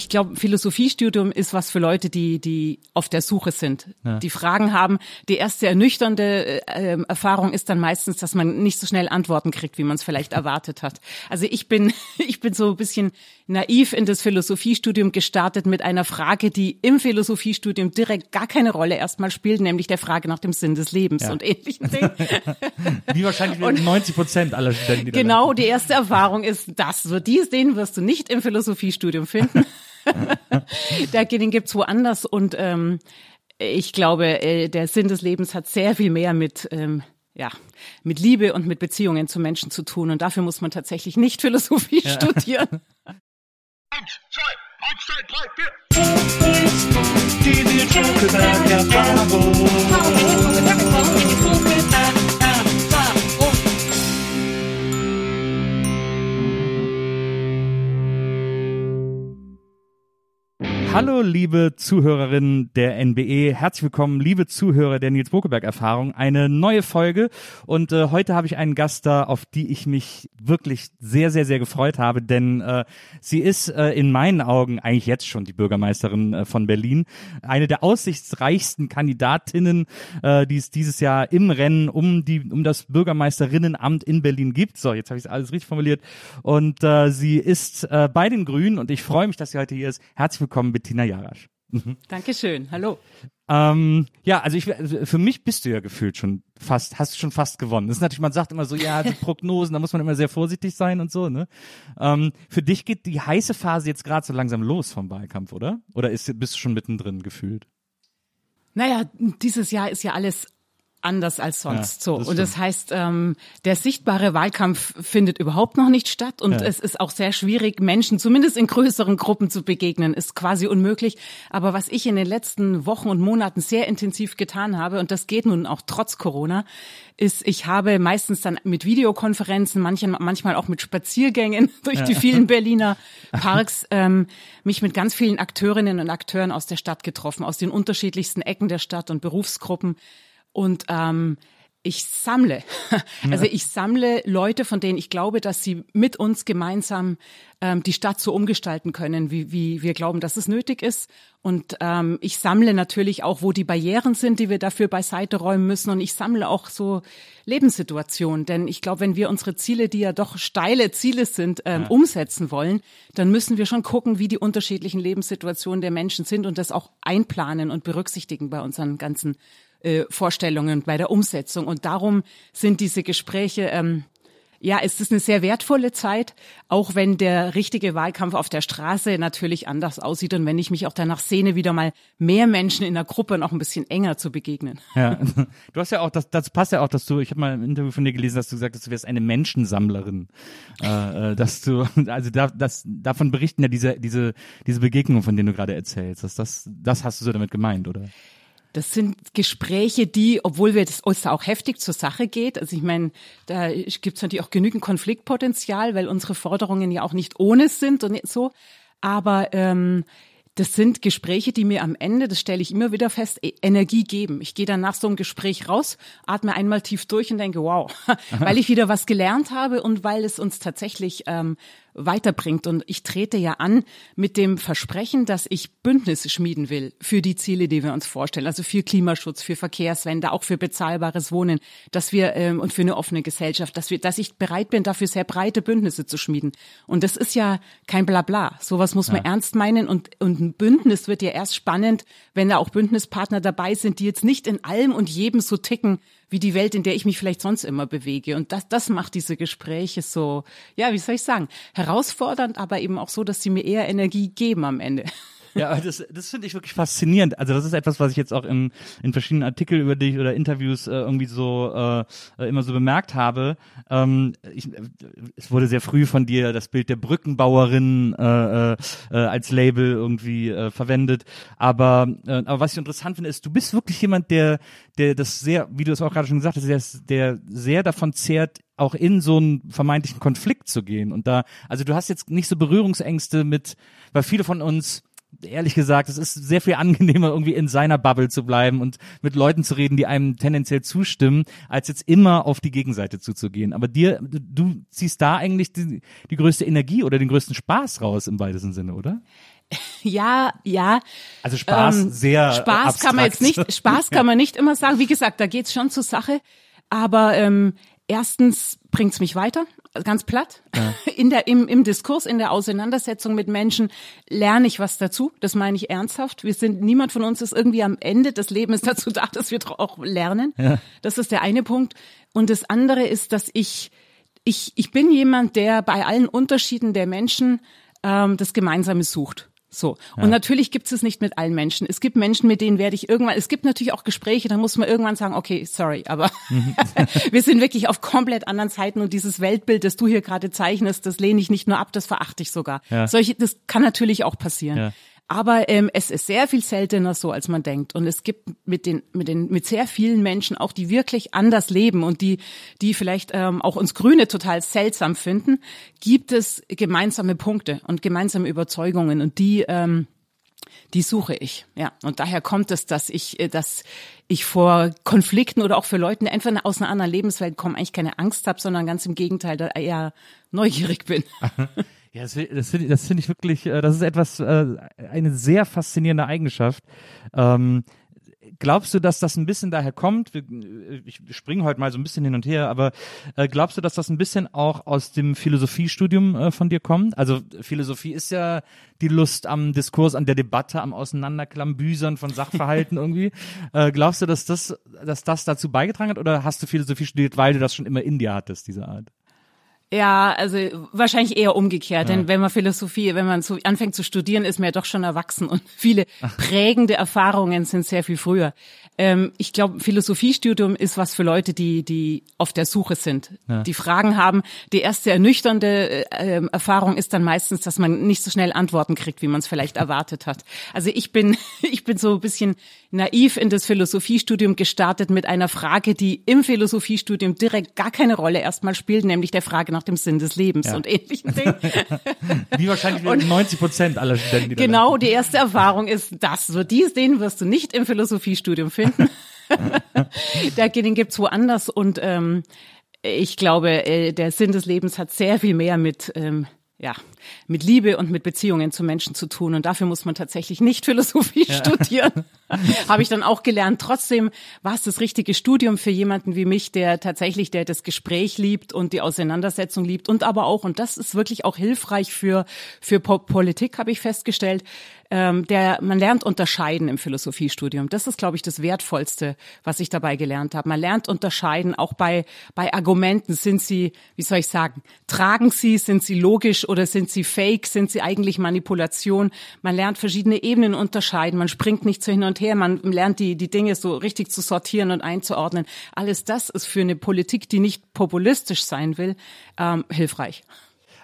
ich glaube, Philosophiestudium ist was für Leute, die, die auf der Suche sind, die Fragen haben. Die erste ernüchternde äh, Erfahrung ist dann meistens, dass man nicht so schnell Antworten kriegt, wie man es vielleicht erwartet hat. Also ich bin, ich bin so ein bisschen naiv in das Philosophiestudium gestartet mit einer Frage, die im Philosophiestudium direkt gar keine Rolle erstmal spielt, nämlich der Frage nach dem Sinn des Lebens Ja. und ähnlichen Dingen. Wie wahrscheinlich 90 Prozent aller Studenten, die Genau, die erste Erfahrung ist, das so dies, den wirst du nicht im Philosophiestudium finden. da, den gibt's woanders und ähm, ich glaube, äh, der Sinn des Lebens hat sehr viel mehr mit ähm, ja, mit Liebe und mit Beziehungen zu Menschen zu tun und dafür muss man tatsächlich nicht Philosophie studieren. Hallo, liebe Zuhörerinnen der NBE. Herzlich willkommen, liebe Zuhörer der Nils Bokeberg Erfahrung. Eine neue Folge. Und äh, heute habe ich einen Gast da, auf die ich mich wirklich sehr, sehr, sehr gefreut habe, denn äh, sie ist äh, in meinen Augen eigentlich jetzt schon die Bürgermeisterin äh, von Berlin. Eine der aussichtsreichsten Kandidatinnen, äh, die es dieses Jahr im Rennen um die, um das Bürgermeisterinnenamt in Berlin gibt. So, jetzt habe ich es alles richtig formuliert. Und äh, sie ist äh, bei den Grünen und ich freue mich, dass sie heute hier ist. Herzlich willkommen, Bettina Jarasch. Dankeschön. Hallo. Ähm, ja, also ich, also für mich bist du ja gefühlt schon fast, hast du schon fast gewonnen. Das ist natürlich, man sagt immer so, ja, die Prognosen, da muss man immer sehr vorsichtig sein und so, ne? Ähm, für dich geht die heiße Phase jetzt gerade so langsam los vom Wahlkampf, oder? Oder ist, bist du schon mittendrin gefühlt? Naja, dieses Jahr ist ja alles anders als sonst Ja, so. das und das heißt, ähm, der sichtbare Wahlkampf findet überhaupt noch nicht statt und Ja. es ist auch sehr schwierig, Menschen zumindest in größeren Gruppen zu begegnen, ist quasi unmöglich. Aber was ich in den letzten Wochen und Monaten sehr intensiv getan habe, und das geht nun auch trotz Corona, ist, ich habe meistens dann mit Videokonferenzen, manchen, manchmal auch mit Spaziergängen durch die vielen Berliner Parks, ähm, mich mit ganz vielen Akteurinnen und Akteuren aus der Stadt getroffen, aus den unterschiedlichsten Ecken der Stadt und Berufsgruppen. Und ähm, ich sammle, also ich sammle Leute, von denen ich glaube, dass sie mit uns gemeinsam ähm, die Stadt so umgestalten können, wie, wie wir glauben, dass es nötig ist. Und ähm, ich sammle natürlich auch, wo die Barrieren sind, die wir dafür beiseite räumen müssen. Und ich sammle auch so Lebenssituationen. Denn ich glaube, wenn wir unsere Ziele, die ja doch steile Ziele sind, ähm, umsetzen wollen, dann müssen wir schon gucken, wie die unterschiedlichen Lebenssituationen der Menschen sind und das auch einplanen und berücksichtigen bei unseren ganzen äh, Vorstellungen bei der Umsetzung. Und darum sind diese Gespräche, ähm, ja, es ist eine sehr wertvolle Zeit, auch wenn der richtige Wahlkampf auf der Straße natürlich anders aussieht und wenn ich mich auch danach sehne, wieder mal mehr Menschen in der Gruppe noch ein bisschen enger zu begegnen. Ja. Du hast ja auch, das, das passt ja auch, dass du, ich habe mal im Interview von dir gelesen, dass du gesagt hast, du wärst eine Menschensammlerin. Äh, äh, dass du, also da, das, davon berichten ja diese, diese, diese Begegnungen, von denen du gerade erzählst. Dass das, das hast du so damit gemeint, oder? Das sind Gespräche, die, obwohl wir das uns auch heftig zur Sache geht, also ich meine, da gibt es natürlich auch genügend Konfliktpotenzial, weil unsere Forderungen ja auch nicht ohne sind und so. Aber ähm, das sind Gespräche, die mir am Ende, das stelle ich immer wieder fest, e- Energie geben. Ich gehe dann nach so einem Gespräch raus, atme einmal tief durch und denke, wow, weil ich wieder was gelernt habe und weil es uns tatsächlich ähm, weiterbringt. Und ich trete ja an mit dem Versprechen, dass ich Bündnisse schmieden will für die Ziele, die wir uns vorstellen. Also für Klimaschutz, für Verkehrswende, auch für bezahlbares Wohnen, dass wir ähm, und für eine offene Gesellschaft, dass wir, dass ich bereit bin, dafür sehr breite Bündnisse zu schmieden. Und das ist ja kein Blabla. Sowas muss man ja. ernst meinen. Und, und ein Bündnis wird ja erst spannend, wenn da auch Bündnispartner dabei sind, die jetzt nicht in allem und jedem so ticken, wie die Welt, in der ich mich vielleicht sonst immer bewege. Und das, das macht diese Gespräche so, ja, wie soll ich sagen, herausfordernd, aber eben auch so, dass sie mir eher Energie geben am Ende. Ja, das, das finde ich wirklich faszinierend. Also das ist etwas, was ich jetzt auch in, in verschiedenen Artikeln über dich oder Interviews äh, irgendwie so äh, immer so bemerkt habe. Ähm, ich, es wurde sehr früh von dir das Bild der Brückenbauerin äh, äh, äh, als Label irgendwie äh, verwendet. Aber, äh, aber was ich interessant finde, ist, du bist wirklich jemand, der, der das sehr, wie du es auch gerade schon gesagt hast, der, der sehr davon zehrt, auch in so einen vermeintlichen Konflikt zu gehen. Und da, also du hast jetzt nicht so Berührungsängste mit, weil viele von uns ehrlich gesagt, es ist sehr viel angenehmer, irgendwie in seiner Bubble zu bleiben und mit Leuten zu reden, die einem tendenziell zustimmen, als jetzt immer auf die Gegenseite zuzugehen. Aber dir, du ziehst da eigentlich die, die größte Energie oder den größten Spaß raus im weitesten Sinne, oder? Ja, ja. Also Spaß ähm, sehr. Spaß abstrakt. kann man jetzt nicht, Spaß kann man nicht immer sagen. Wie gesagt, da geht's schon zur Sache. Aber ähm, erstens bringt's mich weiter ganz platt. Ja. In der, im, im Diskurs, in der Auseinandersetzung mit Menschen lerne ich was dazu. Das meine ich ernsthaft. Wir sind, niemand von uns ist irgendwie am Ende des Lebens dazu da, dass wir auch lernen. Ja. Das ist der eine Punkt. Und das andere ist, dass ich, ich, ich bin jemand, der bei allen Unterschieden der Menschen ähm, das Gemeinsame sucht. So. Ja. Und natürlich gibt es nicht mit allen Menschen. Es gibt Menschen, mit denen werde ich irgendwann, es gibt natürlich auch Gespräche, da muss man irgendwann sagen, okay, sorry, aber mhm. wir sind wirklich auf komplett anderen Zeiten und dieses Weltbild, das du hier gerade zeichnest, das lehne ich nicht nur ab, das verachte ich sogar. Ja. Solche, das kann natürlich auch passieren. Ja. Aber ähm, es ist sehr viel seltener so, als man denkt. Und es gibt mit den, mit den, mit sehr vielen Menschen auch, die wirklich anders leben und die, die vielleicht ähm, auch uns Grüne total seltsam finden, gibt es gemeinsame Punkte und gemeinsame Überzeugungen und die, ähm, die suche ich. Ja, und daher kommt es, dass ich, äh, dass ich vor Konflikten oder auch für Leuten, die einfach aus einer anderen Lebenswelt kommen, eigentlich keine Angst habe, sondern ganz im Gegenteil, da eher neugierig bin. Ja, das, das finde das find ich wirklich, äh, das ist etwas, äh, eine sehr faszinierende Eigenschaft. Ähm, glaubst du, dass das ein bisschen daher kommt? Ich springe heute mal so ein bisschen hin und her, aber äh, glaubst du, dass das ein bisschen auch aus dem Philosophiestudium von dir kommt? Also Philosophie ist ja die Lust am Diskurs, an der Debatte, am Auseinanderklambüsern von Sachverhalten irgendwie. glaubst du, dass das, dass das dazu beigetragen hat oder hast du Philosophie studiert, weil du das schon immer in dir hattest, diese Art? Ja, also wahrscheinlich eher umgekehrt, ja. denn wenn man Philosophie, wenn man so anfängt zu studieren, ist man ja doch schon erwachsen und viele prägende Erfahrungen sind sehr viel früher. Ähm, ich glaube, Philosophiestudium ist was für Leute, die die auf der Suche sind, ja. die Fragen haben. Die erste ernüchternde äh, Erfahrung ist dann meistens, dass man nicht so schnell Antworten kriegt, wie man es vielleicht erwartet hat. Also ich bin ich bin so ein bisschen naiv in das Philosophiestudium gestartet mit einer Frage, die im Philosophiestudium direkt gar keine Rolle erstmal spielt, nämlich der Frage nach dem Sinn des Lebens ja. und ähnlichen Dingen. Wie wahrscheinlich und 90 Prozent aller Studenten. Die genau, die erste Erfahrung ist das. So dies, den wirst du nicht im Philosophiestudium finden. den gibt's woanders und ähm, ich glaube, äh, der Sinn des Lebens hat sehr viel mehr mit ähm, ja, mit Liebe und mit Beziehungen zu Menschen zu tun. Und dafür muss man tatsächlich nicht Philosophie ja. studieren. Habe ich dann auch gelernt. Trotzdem war es das richtige Studium für jemanden wie mich, der tatsächlich, der das Gespräch liebt und die Auseinandersetzung liebt und aber auch, und das ist wirklich auch hilfreich für, für Politik, habe ich festgestellt, ähm, der man lernt unterscheiden im Philosophiestudium. Das ist, glaube ich, das Wertvollste, was ich dabei gelernt habe. Man lernt unterscheiden, auch bei bei Argumenten. Sind sie, wie soll ich sagen, tragen sie, sind sie logisch oder sind sie fake? Sind sie eigentlich Manipulation? Man lernt verschiedene Ebenen unterscheiden. Man springt nicht so hin und her. Man lernt die die Dinge so richtig zu sortieren und einzuordnen. Alles das ist für eine Politik, die nicht populistisch sein will, ähm, hilfreich.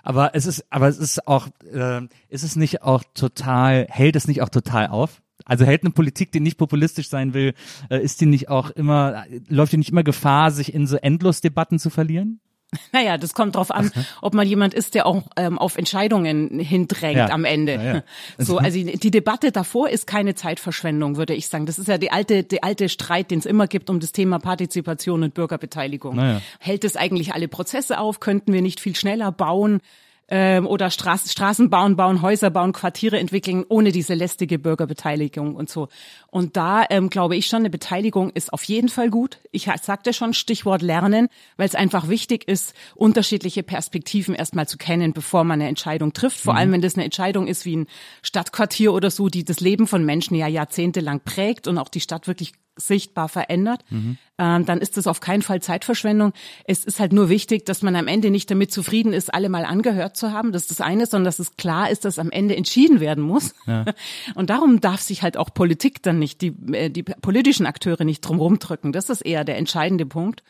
Aber es ist, aber es ist auch, äh, ist es nicht auch total, hält es nicht auch total auf? Also hält eine Politik, die nicht populistisch sein will, äh, ist die nicht auch immer, läuft die nicht immer Gefahr, sich in so Endlosdebatten zu verlieren? Naja, das kommt drauf an, ob man jemand ist, der auch ähm, auf Entscheidungen hindrängt ja. am Ende. Ja, ja. So, also die Debatte davor ist keine Zeitverschwendung, würde ich sagen. Das ist ja die alte, die alte Streit, den es immer gibt um das Thema Partizipation und Bürgerbeteiligung. Hält es eigentlich alle Prozesse auf? Könnten wir nicht viel schneller bauen? Ähm, oder Straß, Straßen bauen, bauen, Häuser bauen, Quartiere entwickeln, ohne diese lästige Bürgerbeteiligung und so. Und da ähm, glaube ich schon, eine Beteiligung ist auf jeden Fall gut. Ich sagte schon Stichwort Lernen, weil es einfach wichtig ist, unterschiedliche Perspektiven erstmal zu kennen, bevor man eine Entscheidung trifft. Vor mhm. allem, wenn das eine Entscheidung ist wie ein Stadtquartier oder so, die das Leben von Menschen ja jahrzehntelang prägt und auch die Stadt wirklich sichtbar verändert, mhm. ähm, dann ist das auf keinen Fall Zeitverschwendung. Es ist halt nur wichtig, dass man am Ende nicht damit zufrieden ist, alle mal angehört zu haben. Das ist das eine, sondern dass es klar ist, dass am Ende entschieden werden muss. Ja. Und darum darf sich halt auch Politik dann nicht, die, äh, die politischen Akteure nicht drum rumdrücken. Das ist eher der entscheidende Punkt.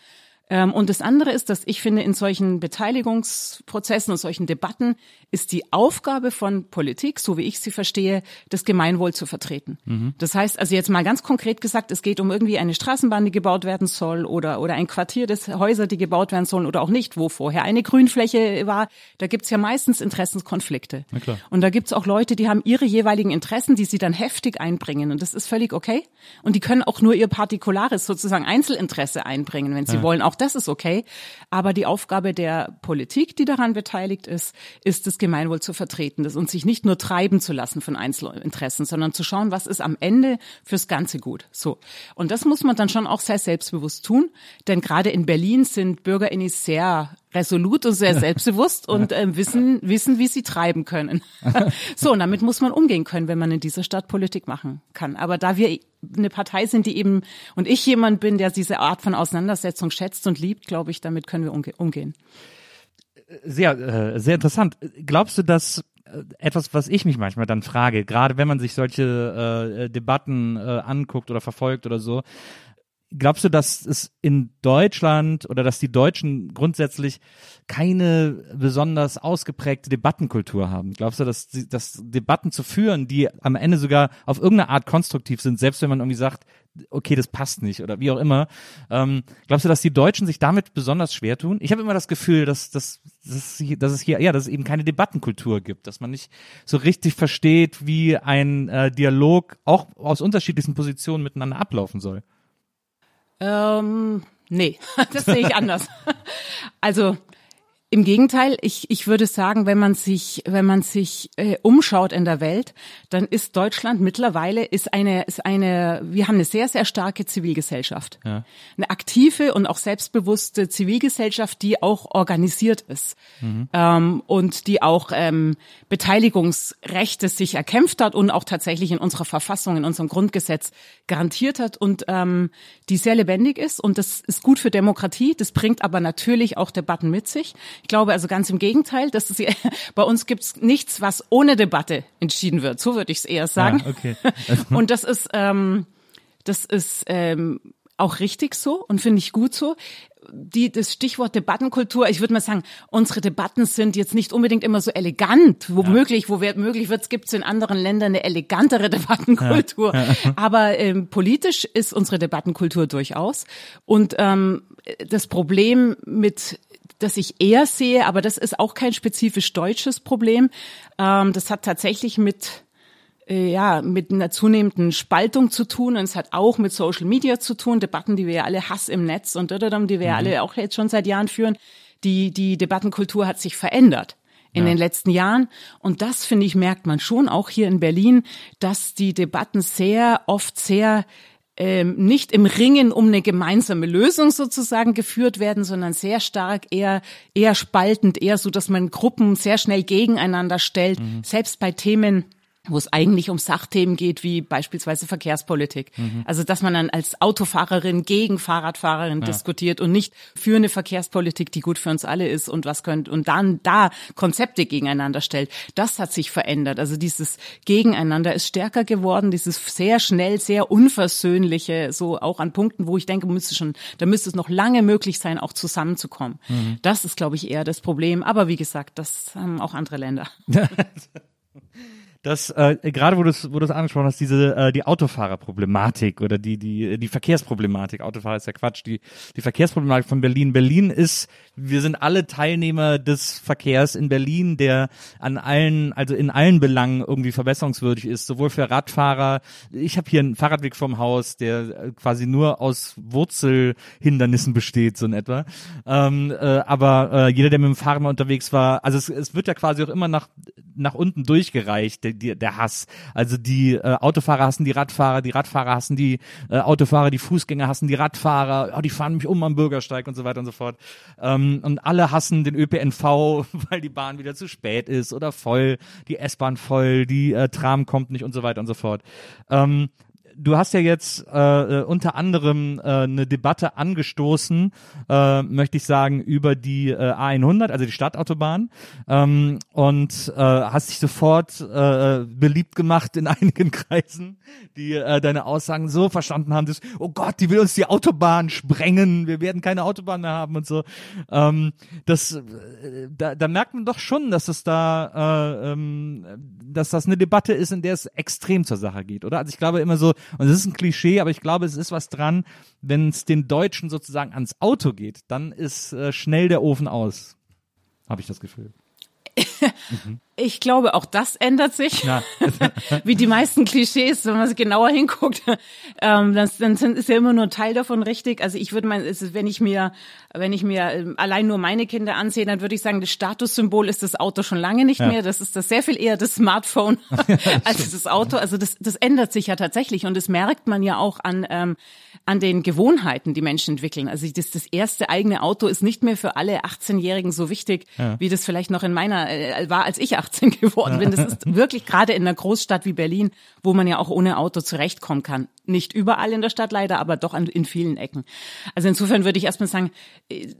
Ähm, und das andere ist, dass ich finde, in solchen Beteiligungsprozessen und solchen Debatten ist die Aufgabe von Politik, so wie ich sie verstehe, das Gemeinwohl zu vertreten. Mhm. Das heißt, also jetzt mal ganz konkret gesagt, es geht um irgendwie eine Straßenbahn, die gebaut werden soll oder, oder ein Quartier des Häuser, die gebaut werden sollen oder auch nicht, wo vorher eine Grünfläche war. Da gibt's ja meistens Interessenskonflikte. Und da gibt's auch Leute, die haben ihre jeweiligen Interessen, die sie dann heftig einbringen. Und das ist völlig okay. Und die können auch nur ihr partikulares, sozusagen Einzelinteresse einbringen, wenn sie ja. wollen. Auch das ist okay. Aber die Aufgabe der Politik, die daran beteiligt ist, ist das Gemeinwohl zu vertreten das, und sich nicht nur treiben zu lassen von Einzelinteressen, sondern zu schauen, was ist am Ende fürs Ganze gut. So. Und das muss man dann schon auch sehr selbstbewusst tun. Denn gerade in Berlin sind BürgerInnen sehr resolut und sehr selbstbewusst und äh, wissen, wissen, wie sie treiben können. so, und damit muss man umgehen können, wenn man in dieser Stadt Politik machen kann. Aber da wir eine Partei sind, die eben, und ich jemand bin, der diese Art von Auseinandersetzung schätzt und liebt, glaube ich, damit können wir umge umgehen. Sehr, äh, sehr interessant. Glaubst du, dass äh, etwas, was ich mich manchmal dann frage, gerade wenn man sich solche äh, Debatten äh, anguckt oder verfolgt oder so, glaubst du, dass es in Deutschland oder dass die Deutschen grundsätzlich keine besonders ausgeprägte Debattenkultur haben? Glaubst du, dass, dass Debatten zu führen, die am Ende sogar auf irgendeine Art konstruktiv sind, selbst wenn man irgendwie sagt, okay, das passt nicht oder wie auch immer, ähm, glaubst du, dass die Deutschen sich damit besonders schwer tun? Ich habe immer das Gefühl, dass, dass, dass, dass es hier, ja, dass es eben keine Debattenkultur gibt, dass man nicht so richtig versteht, wie ein äh, Dialog auch aus unterschiedlichen Positionen miteinander ablaufen soll. Ähm, nee, das sehe ich anders. Also im Gegenteil, ich, ich würde sagen, wenn man sich, wenn man sich äh, umschaut in der Welt, dann ist Deutschland mittlerweile ist eine, ist eine, wir haben eine sehr, sehr starke Zivilgesellschaft. Ja. Eine aktive und auch selbstbewusste Zivilgesellschaft, die auch organisiert ist mhm. ähm, und die auch ähm, Beteiligungsrechte sich erkämpft hat und auch tatsächlich in unserer Verfassung, in unserem Grundgesetz garantiert hat und ähm, die sehr lebendig ist. Und das ist gut für Demokratie. Das bringt aber natürlich auch Debatten mit sich. Ich glaube also ganz im Gegenteil, dass es, bei uns gibt es nichts, was ohne Debatte entschieden wird. So würde ich es eher sagen. Ja, okay. und das ist, ähm, das ist ähm, auch richtig so und finde ich gut so die, das Stichwort Debattenkultur, ich würde mal sagen, unsere Debatten sind jetzt nicht unbedingt immer so elegant. Womöglich, ja. wo möglich wird, gibt es in anderen Ländern eine elegantere Debattenkultur. Ja. Ja. Aber ähm, politisch ist unsere Debattenkultur durchaus. Und ähm, das Problem mit das ich eher sehe, aber das ist auch kein spezifisch deutsches Problem. Ähm, das hat tatsächlich mit äh, ja, mit einer zunehmenden Spaltung zu tun und es hat auch mit Social Media zu tun, Debatten, die wir ja alle Hass im Netz und die wir ja mhm. alle auch jetzt schon seit Jahren führen. Die, die Debattenkultur hat sich verändert in ja. den letzten Jahren. Und das, finde ich, merkt man schon auch hier in Berlin, dass die Debatten sehr oft sehr ähm, nicht im Ringen um eine gemeinsame Lösung sozusagen geführt werden, sondern sehr stark eher eher spaltend, eher so, dass man Gruppen sehr schnell gegeneinander stellt, mhm. selbst bei Themen wo es eigentlich um Sachthemen geht, wie beispielsweise Verkehrspolitik. Mhm. Also, dass man dann als Autofahrerin gegen Fahrradfahrerin ja. diskutiert und nicht für eine Verkehrspolitik, die gut für uns alle ist und was könnt, und dann da Konzepte gegeneinander stellt. Das hat sich verändert. Also dieses Gegeneinander ist stärker geworden, dieses sehr schnell, sehr unversöhnliche, so auch an Punkten, wo ich denke, müsste schon, da müsste es noch lange möglich sein, auch zusammenzukommen. Mhm. Das ist, glaube ich, eher das Problem. Aber wie gesagt, das haben auch andere Länder. dass äh, gerade wo du es wo du es angesprochen hast, diese äh, die Autofahrerproblematik oder die die die Verkehrsproblematik. Autofahrer ist ja Quatsch. Die die Verkehrsproblematik von Berlin. Berlin ist, wir sind alle Teilnehmer des Verkehrs in Berlin, der an allen also in allen Belangen irgendwie verbesserungswürdig ist, sowohl für Radfahrer. Ich habe hier einen Fahrradweg vom Haus, der äh, quasi nur aus Wurzelhindernissen besteht, so in etwa. Ähm, äh, aber äh, jeder, der mit dem Fahrrad mal unterwegs war, also es, es wird ja quasi auch immer nach nach unten durchgereicht, der, der, Hass. Also die äh, Autofahrer hassen die Radfahrer, die Radfahrer hassen die äh, Autofahrer, die Fußgänger hassen die Radfahrer, oh, die fahren mich um am Bürgersteig und so weiter und so fort. Ähm, und alle hassen den ÖPNV, weil die Bahn wieder zu spät ist oder voll, die S-Bahn voll, die äh, Tram kommt nicht und so weiter und so fort. Ähm, du hast ja jetzt äh, äh, unter anderem äh, eine Debatte angestoßen, äh, möchte ich sagen, über die äh, A100, also die Stadtautobahn, ähm, und äh, hast dich sofort äh, beliebt gemacht in einigen Kreisen, die äh, deine Aussagen so verstanden haben, dass, oh Gott, die will uns die Autobahn sprengen, wir werden keine Autobahn mehr haben und so. Ähm, das, äh, da, da merkt man doch schon, dass es da, äh, ähm, dass das eine Debatte ist, in der es extrem zur Sache geht, oder? Also ich glaube immer so, und es ist ein Klischee, aber ich glaube, es ist was dran, wenn es den Deutschen sozusagen ans Auto geht, dann ist äh, schnell der Ofen aus. Habe ich das Gefühl. mhm. Ich glaube, auch das ändert sich. Ja. Wie die meisten Klischees, wenn man genauer hinguckt, ähm, dann, ist ja immer nur ein Teil davon richtig. Also ich würde mal, wenn ich mir, wenn ich mir ähm, allein nur meine Kinder ansehe, dann würde ich sagen, das Statussymbol ist das Auto schon lange nicht ja. mehr. Das ist das sehr viel eher das Smartphone als das Auto. Also das, das ändert sich ja tatsächlich und das merkt man ja auch an ähm, an den Gewohnheiten, die Menschen entwickeln. Also das, das erste eigene Auto ist nicht mehr für alle 18-Jährigen so wichtig, ja. wie das vielleicht noch in meiner äh, war, als ich 18 geworden bin. Das ist wirklich gerade in einer Großstadt wie Berlin, wo man ja auch ohne Auto zurechtkommen kann. Nicht überall in der Stadt leider, aber doch an, in vielen Ecken. Also insofern würde ich erstmal sagen, äh,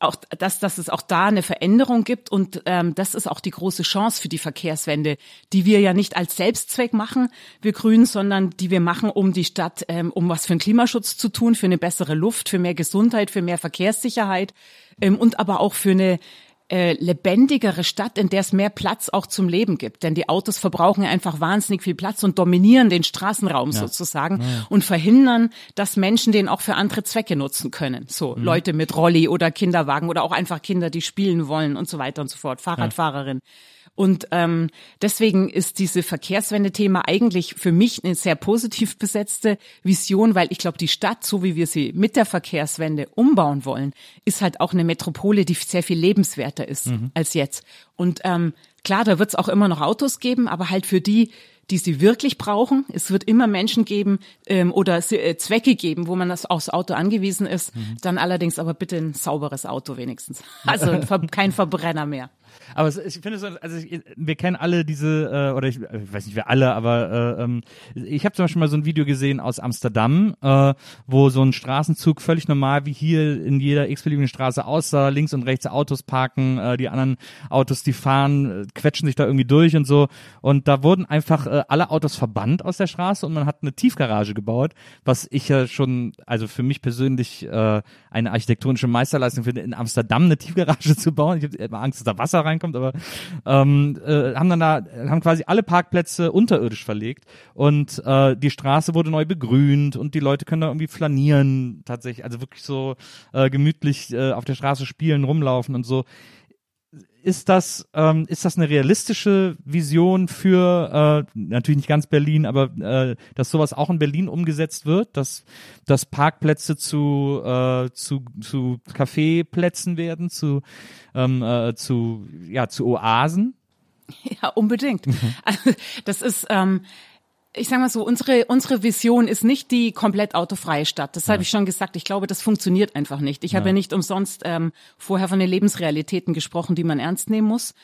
auch, dass, dass es auch da eine Veränderung gibt und ähm, das ist auch die große Chance für die Verkehrswende, die wir ja nicht als Selbstzweck machen, wir Grünen, sondern die wir machen, um die Stadt, ähm, um was für einen Klimaschutz zu tun, für eine bessere Luft, für mehr Gesundheit, für mehr Verkehrssicherheit ähm, und aber auch für eine äh, lebendigere Stadt, in der es mehr Platz auch zum Leben gibt. Denn die Autos verbrauchen einfach wahnsinnig viel Platz und dominieren den Straßenraum ja. sozusagen ja. und verhindern, dass Menschen den auch für andere Zwecke nutzen können. So mhm. Leute mit Rolli oder Kinderwagen oder auch einfach Kinder, die spielen wollen und so weiter und so fort. Fahrradfahrerin. Ja. Und ähm, deswegen ist diese Verkehrswende-Thema eigentlich für mich eine sehr positiv besetzte Vision, weil ich glaube, die Stadt, so wie wir sie mit der Verkehrswende umbauen wollen, ist halt auch eine Metropole, die sehr viel lebenswerter ist mhm. als jetzt. Und ähm, klar, da wird es auch immer noch Autos geben, aber halt für die, die sie wirklich brauchen. Es wird immer Menschen geben ähm, oder äh, Zwecke geben, wo man das aufs Auto angewiesen ist. Mhm. Dann allerdings aber bitte ein sauberes Auto wenigstens. Also kein Verbrenner mehr. Aber ich finde so, also ich, wir kennen alle diese, äh, oder ich, ich weiß nicht, wer alle, aber äh, ähm, ich habe zum Beispiel mal so ein Video gesehen aus Amsterdam, äh, wo so ein Straßenzug völlig normal wie hier in jeder x-beliebigen Straße aussah, links und rechts Autos parken, äh, die anderen Autos, die fahren, äh, quetschen sich da irgendwie durch und so. Und da wurden einfach äh, alle Autos verbannt aus der Straße und man hat eine Tiefgarage gebaut, was ich ja schon, also für mich persönlich äh, eine architektonische Meisterleistung finde, in Amsterdam eine Tiefgarage zu bauen. Ich habe immer Angst, dass da Wasser rein reinkommt, aber ähm, äh, haben dann da, haben quasi alle Parkplätze unterirdisch verlegt und äh, die Straße wurde neu begrünt und die Leute können da irgendwie flanieren tatsächlich, also wirklich so äh, gemütlich äh, auf der Straße spielen, rumlaufen und so ist das, ähm, ist das eine realistische Vision für, äh, natürlich nicht ganz Berlin, aber äh, dass sowas auch in Berlin umgesetzt wird, dass, dass Parkplätze zu, äh, zu, zu Kaffeeplätzen werden, zu, ähm, äh, zu, ja, zu Oasen? Ja, unbedingt. Also, das ist, ähm, ich sage mal so, unsere, unsere Vision ist nicht die komplett autofreie Stadt. Das ja. habe ich schon gesagt. Ich glaube, das funktioniert einfach nicht. Ich ja. habe ja nicht umsonst ähm, vorher von den Lebensrealitäten gesprochen, die man ernst nehmen muss.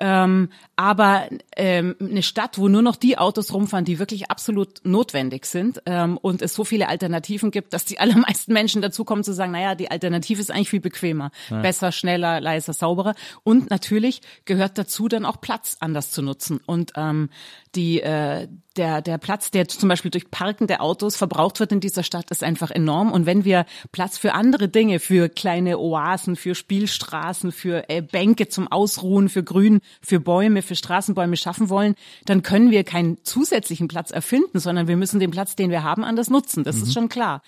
Ähm, aber ähm, eine Stadt, wo nur noch die Autos rumfahren, die wirklich absolut notwendig sind ähm, und es so viele Alternativen gibt, dass die allermeisten Menschen dazu kommen zu sagen, naja, die Alternative ist eigentlich viel bequemer, ja. besser, schneller, leiser, sauberer. Und natürlich gehört dazu dann auch Platz anders zu nutzen. Und ähm, die äh, der der Platz, der zum Beispiel durch parkende Autos verbraucht wird in dieser Stadt, ist einfach enorm. Und wenn wir Platz für andere Dinge, für kleine Oasen, für Spielstraßen, für äh, Bänke zum Ausruhen, für Grün, für Bäume, für Straßenbäume schaffen wollen, dann können wir keinen zusätzlichen Platz erfinden, sondern wir müssen den Platz, den wir haben, anders nutzen. Das mhm. ist schon klar.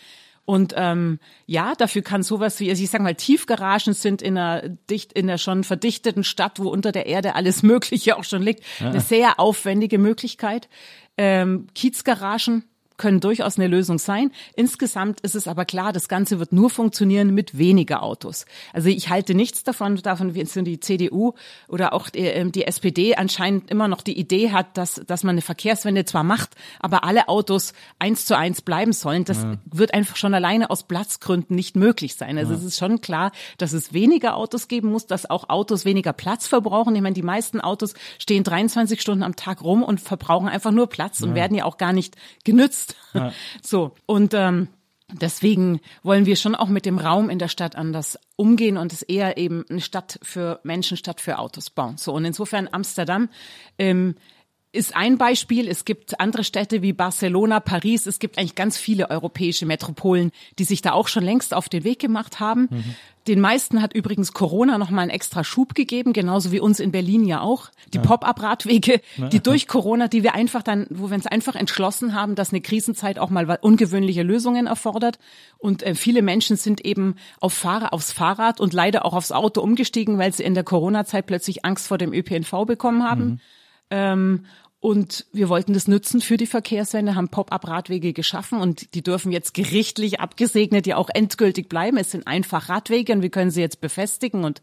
Und ähm, ja, dafür kann sowas wie, also ich sag mal, Tiefgaragen sind in einer dicht, in einer schon verdichteten Stadt, wo unter der Erde alles Mögliche auch schon liegt, ja. eine sehr aufwendige Möglichkeit. Ähm, Kiezgaragen können durchaus eine Lösung sein. Insgesamt ist es aber klar, das Ganze wird nur funktionieren mit weniger Autos. Also ich halte nichts davon, davon wie die CDU oder auch die, ähm, die SPD anscheinend immer noch die Idee hat, dass, dass man eine Verkehrswende zwar macht, aber alle Autos eins zu eins bleiben sollen. Das ja. wird einfach schon alleine aus Platzgründen nicht möglich sein. Also ja. es ist schon klar, dass es weniger Autos geben muss, dass auch Autos weniger Platz verbrauchen. Ich meine, die meisten Autos stehen 23 Stunden am Tag rum und verbrauchen einfach nur Platz und werden ja auch gar nicht genützt. Ja. So, und ähm, Deswegen wollen wir schon auch mit dem Raum in der Stadt anders umgehen und es eher eben eine Stadt für Menschen statt für Autos bauen. So und insofern Amsterdam ähm, ist ein Beispiel. Es gibt andere Städte wie Barcelona, Paris. Es gibt eigentlich ganz viele europäische Metropolen, die sich da auch schon längst auf den Weg gemacht haben. Mhm. Den meisten hat übrigens Corona noch mal einen extra Schub gegeben, genauso wie uns in Berlin ja auch. Die ja. Pop-up-Radwege, die durch Corona, die wir einfach dann, wo wir uns einfach entschlossen haben, dass eine Krisenzeit auch mal ungewöhnliche Lösungen erfordert. Und äh, viele Menschen sind eben auf Fahrer, aufs Fahrrad und leider auch aufs Auto umgestiegen, weil sie in der Corona-Zeit plötzlich Angst vor dem ÖPNV bekommen haben. Mhm. Ähm, und wir wollten das nutzen für die Verkehrswende, haben Pop-up-Radwege geschaffen und die dürfen jetzt gerichtlich abgesegnet ja auch endgültig bleiben. Es sind einfach Radwege und wir können sie jetzt befestigen und,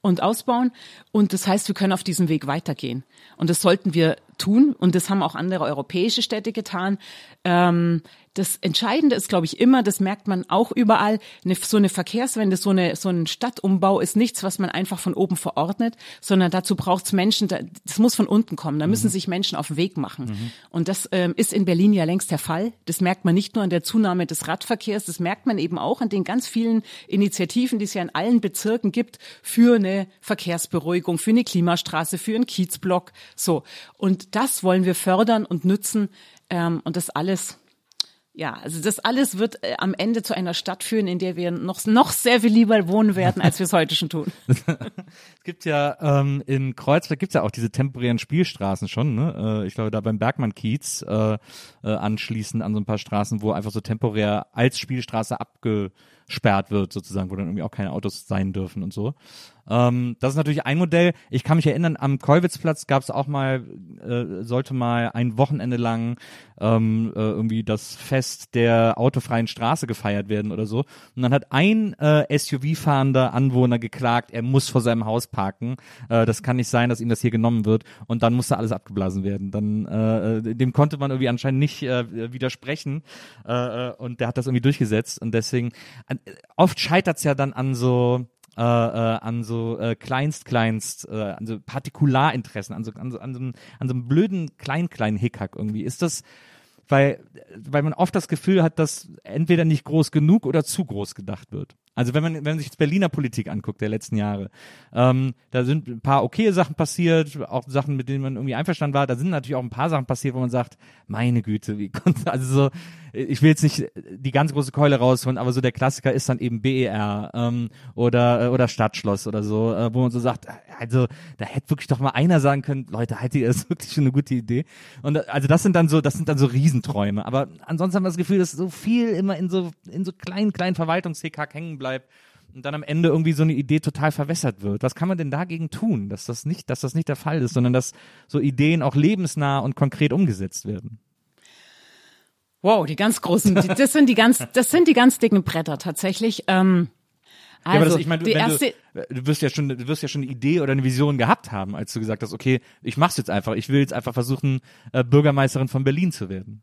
und ausbauen. Und das heißt, wir können auf diesem Weg weitergehen. Und das sollten wir tun. Und das haben auch andere europäische Städte getan. Ähm, das Entscheidende ist, glaube ich, immer, das merkt man auch überall, eine, so eine Verkehrswende, so, eine, so ein Stadtumbau ist nichts, was man einfach von oben verordnet, sondern dazu braucht es Menschen, das muss von unten kommen, da müssen mhm. sich Menschen auf den Weg machen. Mhm. Und das ähm, ist in Berlin ja längst der Fall. Das merkt man nicht nur an der Zunahme des Radverkehrs, das merkt man eben auch an den ganz vielen Initiativen, die es ja in allen Bezirken gibt, für eine Verkehrsberuhigung, für eine Klimastraße, für einen Kiezblock. So. Und das wollen wir fördern und nützen. Ähm, und das alles ja, also das alles wird äh, am Ende zu einer Stadt führen, in der wir noch, noch sehr viel lieber wohnen werden, als wir es heute schon tun. es gibt ja ähm, in Kreuzberg gibt's ja auch diese temporären Spielstraßen schon. Ne? Äh, ich glaube, da beim Bergmann-Kiez äh, äh, anschließend an so ein paar Straßen, wo einfach so temporär als Spielstraße abgesperrt wird, sozusagen, wo dann irgendwie auch keine Autos sein dürfen und so. Ähm, das ist natürlich ein Modell. Ich kann mich erinnern, am Keuwitzplatz gab es auch mal, äh, sollte mal ein Wochenende lang ähm, äh, irgendwie das Fest der autofreien Straße gefeiert werden oder so. Und dann hat ein äh, SUV-fahrender Anwohner geklagt, er muss vor seinem Haus parken. Äh, das kann nicht sein, dass ihm das hier genommen wird. Und dann musste alles abgeblasen werden. Dann äh, dem konnte man irgendwie anscheinend nicht äh, widersprechen. Äh, äh und der hat das irgendwie durchgesetzt. Und deswegen, äh, oft scheitert es ja dann an so äh, äh, an so äh, kleinst, kleinst, äh, an so Partikularinteressen, an so, an so, an so, an so einem blöden klein, kleinen Hickhack irgendwie. Ist das, weil, weil man oft das Gefühl hat, dass entweder nicht groß genug oder zu groß gedacht wird. Also wenn man, wenn man sich jetzt Berliner Politik anguckt der letzten Jahre, ähm, da sind ein paar okaye Sachen passiert, auch Sachen, mit denen man irgendwie einverstanden war. Da sind natürlich auch ein paar Sachen passiert, wo man sagt, meine Güte, wie konnte, also so, ich will jetzt nicht die ganz große Keule rausholen, aber so der Klassiker ist dann eben BER ähm, oder oder Stadtschloss oder so, äh, wo man so sagt, also da hätte wirklich doch mal einer sagen können, Leute, haltet ihr das wirklich schon eine gute Idee? Und also das sind dann so, das sind dann so Riesenträume. Aber ansonsten haben wir das Gefühl, dass so viel immer in so in so kleinen kleinen Verwaltungshickhack hängen bleibt und dann am Ende irgendwie so eine Idee total verwässert wird. Was kann man denn dagegen tun, dass das nicht, dass das nicht der Fall ist, sondern dass so Ideen auch lebensnah und konkret umgesetzt werden? Wow, die ganz großen, die, das sind die ganz, das sind die ganz dicken Bretter tatsächlich. Ähm, also, ja, aber das, also, ich meine, du, du, du wirst ja schon, du wirst ja schon eine Idee oder eine Vision gehabt haben, als du gesagt hast, okay, ich mach's jetzt einfach, ich will jetzt einfach versuchen, äh, Bürgermeisterin von Berlin zu werden.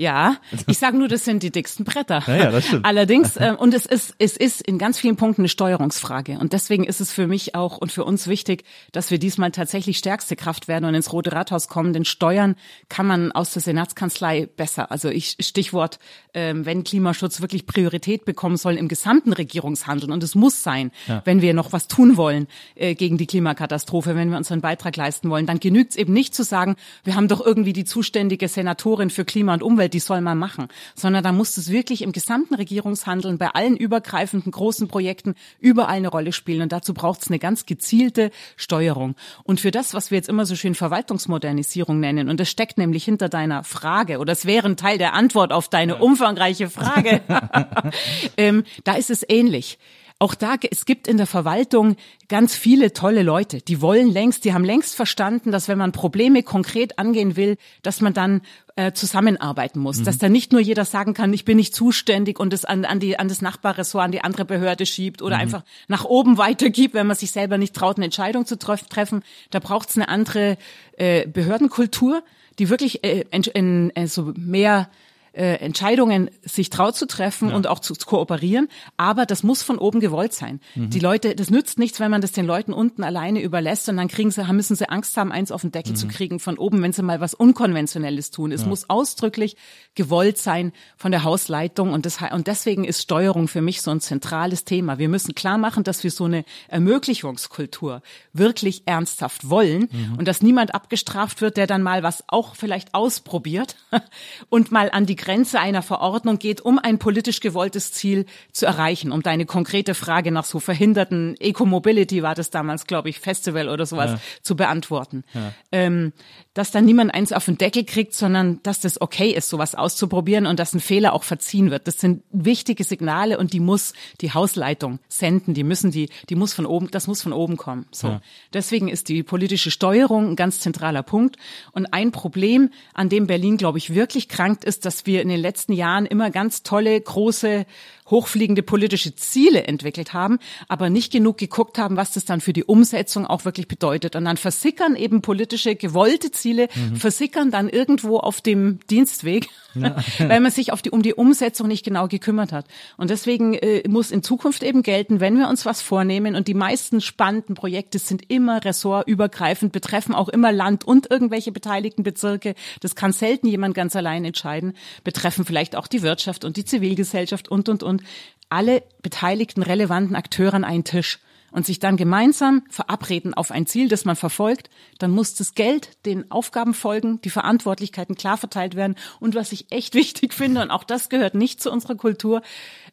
Ja, ich sage nur, das sind die dicksten Bretter. Ja, ja, das stimmt. Allerdings, äh, und es ist, es ist in ganz vielen Punkten eine Steuerungsfrage. Und deswegen ist es für mich auch und für uns wichtig, dass wir diesmal tatsächlich stärkste Kraft werden und ins Rote Rathaus kommen. Denn Steuern kann man aus der Senatskanzlei besser. Also ich Stichwort, äh, wenn Klimaschutz wirklich Priorität bekommen soll im gesamten Regierungshandeln. Und es muss sein, ja. wenn wir noch was tun wollen äh, gegen die Klimakatastrophe, wenn wir unseren Beitrag leisten wollen, dann genügt es eben nicht zu sagen, wir haben doch irgendwie die zuständige Senatorin für Klima und Umwelt die soll man machen, sondern da muss es wirklich im gesamten Regierungshandeln bei allen übergreifenden großen Projekten überall eine Rolle spielen. Und dazu braucht es eine ganz gezielte Steuerung. Und für das, was wir jetzt immer so schön Verwaltungsmodernisierung nennen, und das steckt nämlich hinter deiner Frage, oder es wäre ein Teil der Antwort auf deine umfangreiche Frage, ähm, da ist es ähnlich. Auch da, es gibt in der Verwaltung ganz viele tolle Leute, die wollen längst, die haben längst verstanden, dass wenn man Probleme konkret angehen will, dass man dann äh, zusammenarbeiten muss, mhm. dass da nicht nur jeder sagen kann, ich bin nicht zuständig und es an, an, die, an das Nachbarressort, an die andere Behörde schiebt oder mhm. einfach nach oben weitergibt, wenn man sich selber nicht traut, eine Entscheidung zu treffen. Da braucht es eine andere äh, Behördenkultur, die wirklich äh, in, in, äh, so mehr äh, Entscheidungen sich traut zu treffen ja. und auch zu, zu, kooperieren. Aber das muss von oben gewollt sein. Mhm. Die Leute, das nützt nichts, wenn man das den Leuten unten alleine überlässt und dann kriegen sie, müssen sie Angst haben, eins auf den Deckel mhm. zu kriegen von oben, wenn sie mal was Unkonventionelles tun. Es ja. muss ausdrücklich gewollt sein von der Hausleitung und, das, und deswegen ist Steuerung für mich so ein zentrales Thema. Wir müssen klar machen, dass wir so eine Ermöglichungskultur wirklich ernsthaft wollen mhm. und dass niemand abgestraft wird, der dann mal was auch vielleicht ausprobiert und mal an die Grenze einer Verordnung geht, um ein politisch gewolltes Ziel zu erreichen. Um deine konkrete Frage nach so verhinderten Eco-Mobility war das damals, glaube ich, Festival oder sowas ja. zu beantworten. Ja. Ähm, dass dann niemand eins auf den Deckel kriegt, sondern dass das okay ist, sowas auszuprobieren und dass ein Fehler auch verziehen wird. Das sind wichtige Signale und die muss die Hausleitung senden. Die müssen die, die muss von oben, das muss von oben kommen. So. Ja. Deswegen ist die politische Steuerung ein ganz zentraler Punkt. Und ein Problem, an dem Berlin, glaube ich, wirklich krankt, ist, dass wir in den letzten Jahren immer ganz tolle, große hochfliegende politische Ziele entwickelt haben, aber nicht genug geguckt haben, was das dann für die Umsetzung auch wirklich bedeutet. Und dann versickern eben politische gewollte Ziele, mhm. versickern dann irgendwo auf dem Dienstweg, ja. weil man sich auf die, um die Umsetzung nicht genau gekümmert hat. Und deswegen äh, muss in Zukunft eben gelten, wenn wir uns was vornehmen und die meisten spannenden Projekte sind immer ressortübergreifend, betreffen auch immer Land und irgendwelche beteiligten Bezirke. Das kann selten jemand ganz allein entscheiden, betreffen vielleicht auch die Wirtschaft und die Zivilgesellschaft und, und, und und alle beteiligten relevanten Akteure an einen Tisch und sich dann gemeinsam verabreden auf ein Ziel, das man verfolgt, dann muss das Geld den Aufgaben folgen, die Verantwortlichkeiten klar verteilt werden. Und was ich echt wichtig finde, und auch das gehört nicht zu unserer Kultur,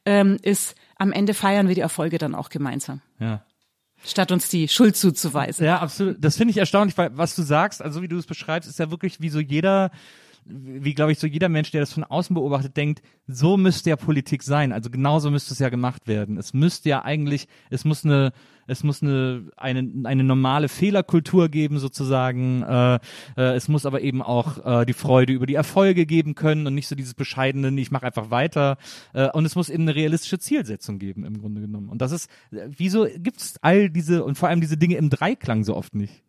ähm, ist, am Ende feiern wir die Erfolge dann auch gemeinsam. Ja. Statt uns die Schuld zuzuweisen. Ja, absolut. Das finde ich erstaunlich, weil was du sagst, also wie du es beschreibst, ist ja wirklich wie so jeder wie glaube ich so jeder Mensch, der das von außen beobachtet, denkt, so müsste ja Politik sein. Also genauso müsste es ja gemacht werden. Es müsste ja eigentlich, es muss eine, es muss eine eine eine normale Fehlerkultur geben sozusagen. Äh, äh, es muss aber eben auch äh, die Freude über die Erfolge geben können und nicht so dieses bescheidene, ich mache einfach weiter. Äh, und es muss eben eine realistische Zielsetzung geben im Grunde genommen. Und das ist, wieso gibt es all diese und vor allem diese Dinge im Dreiklang so oft nicht?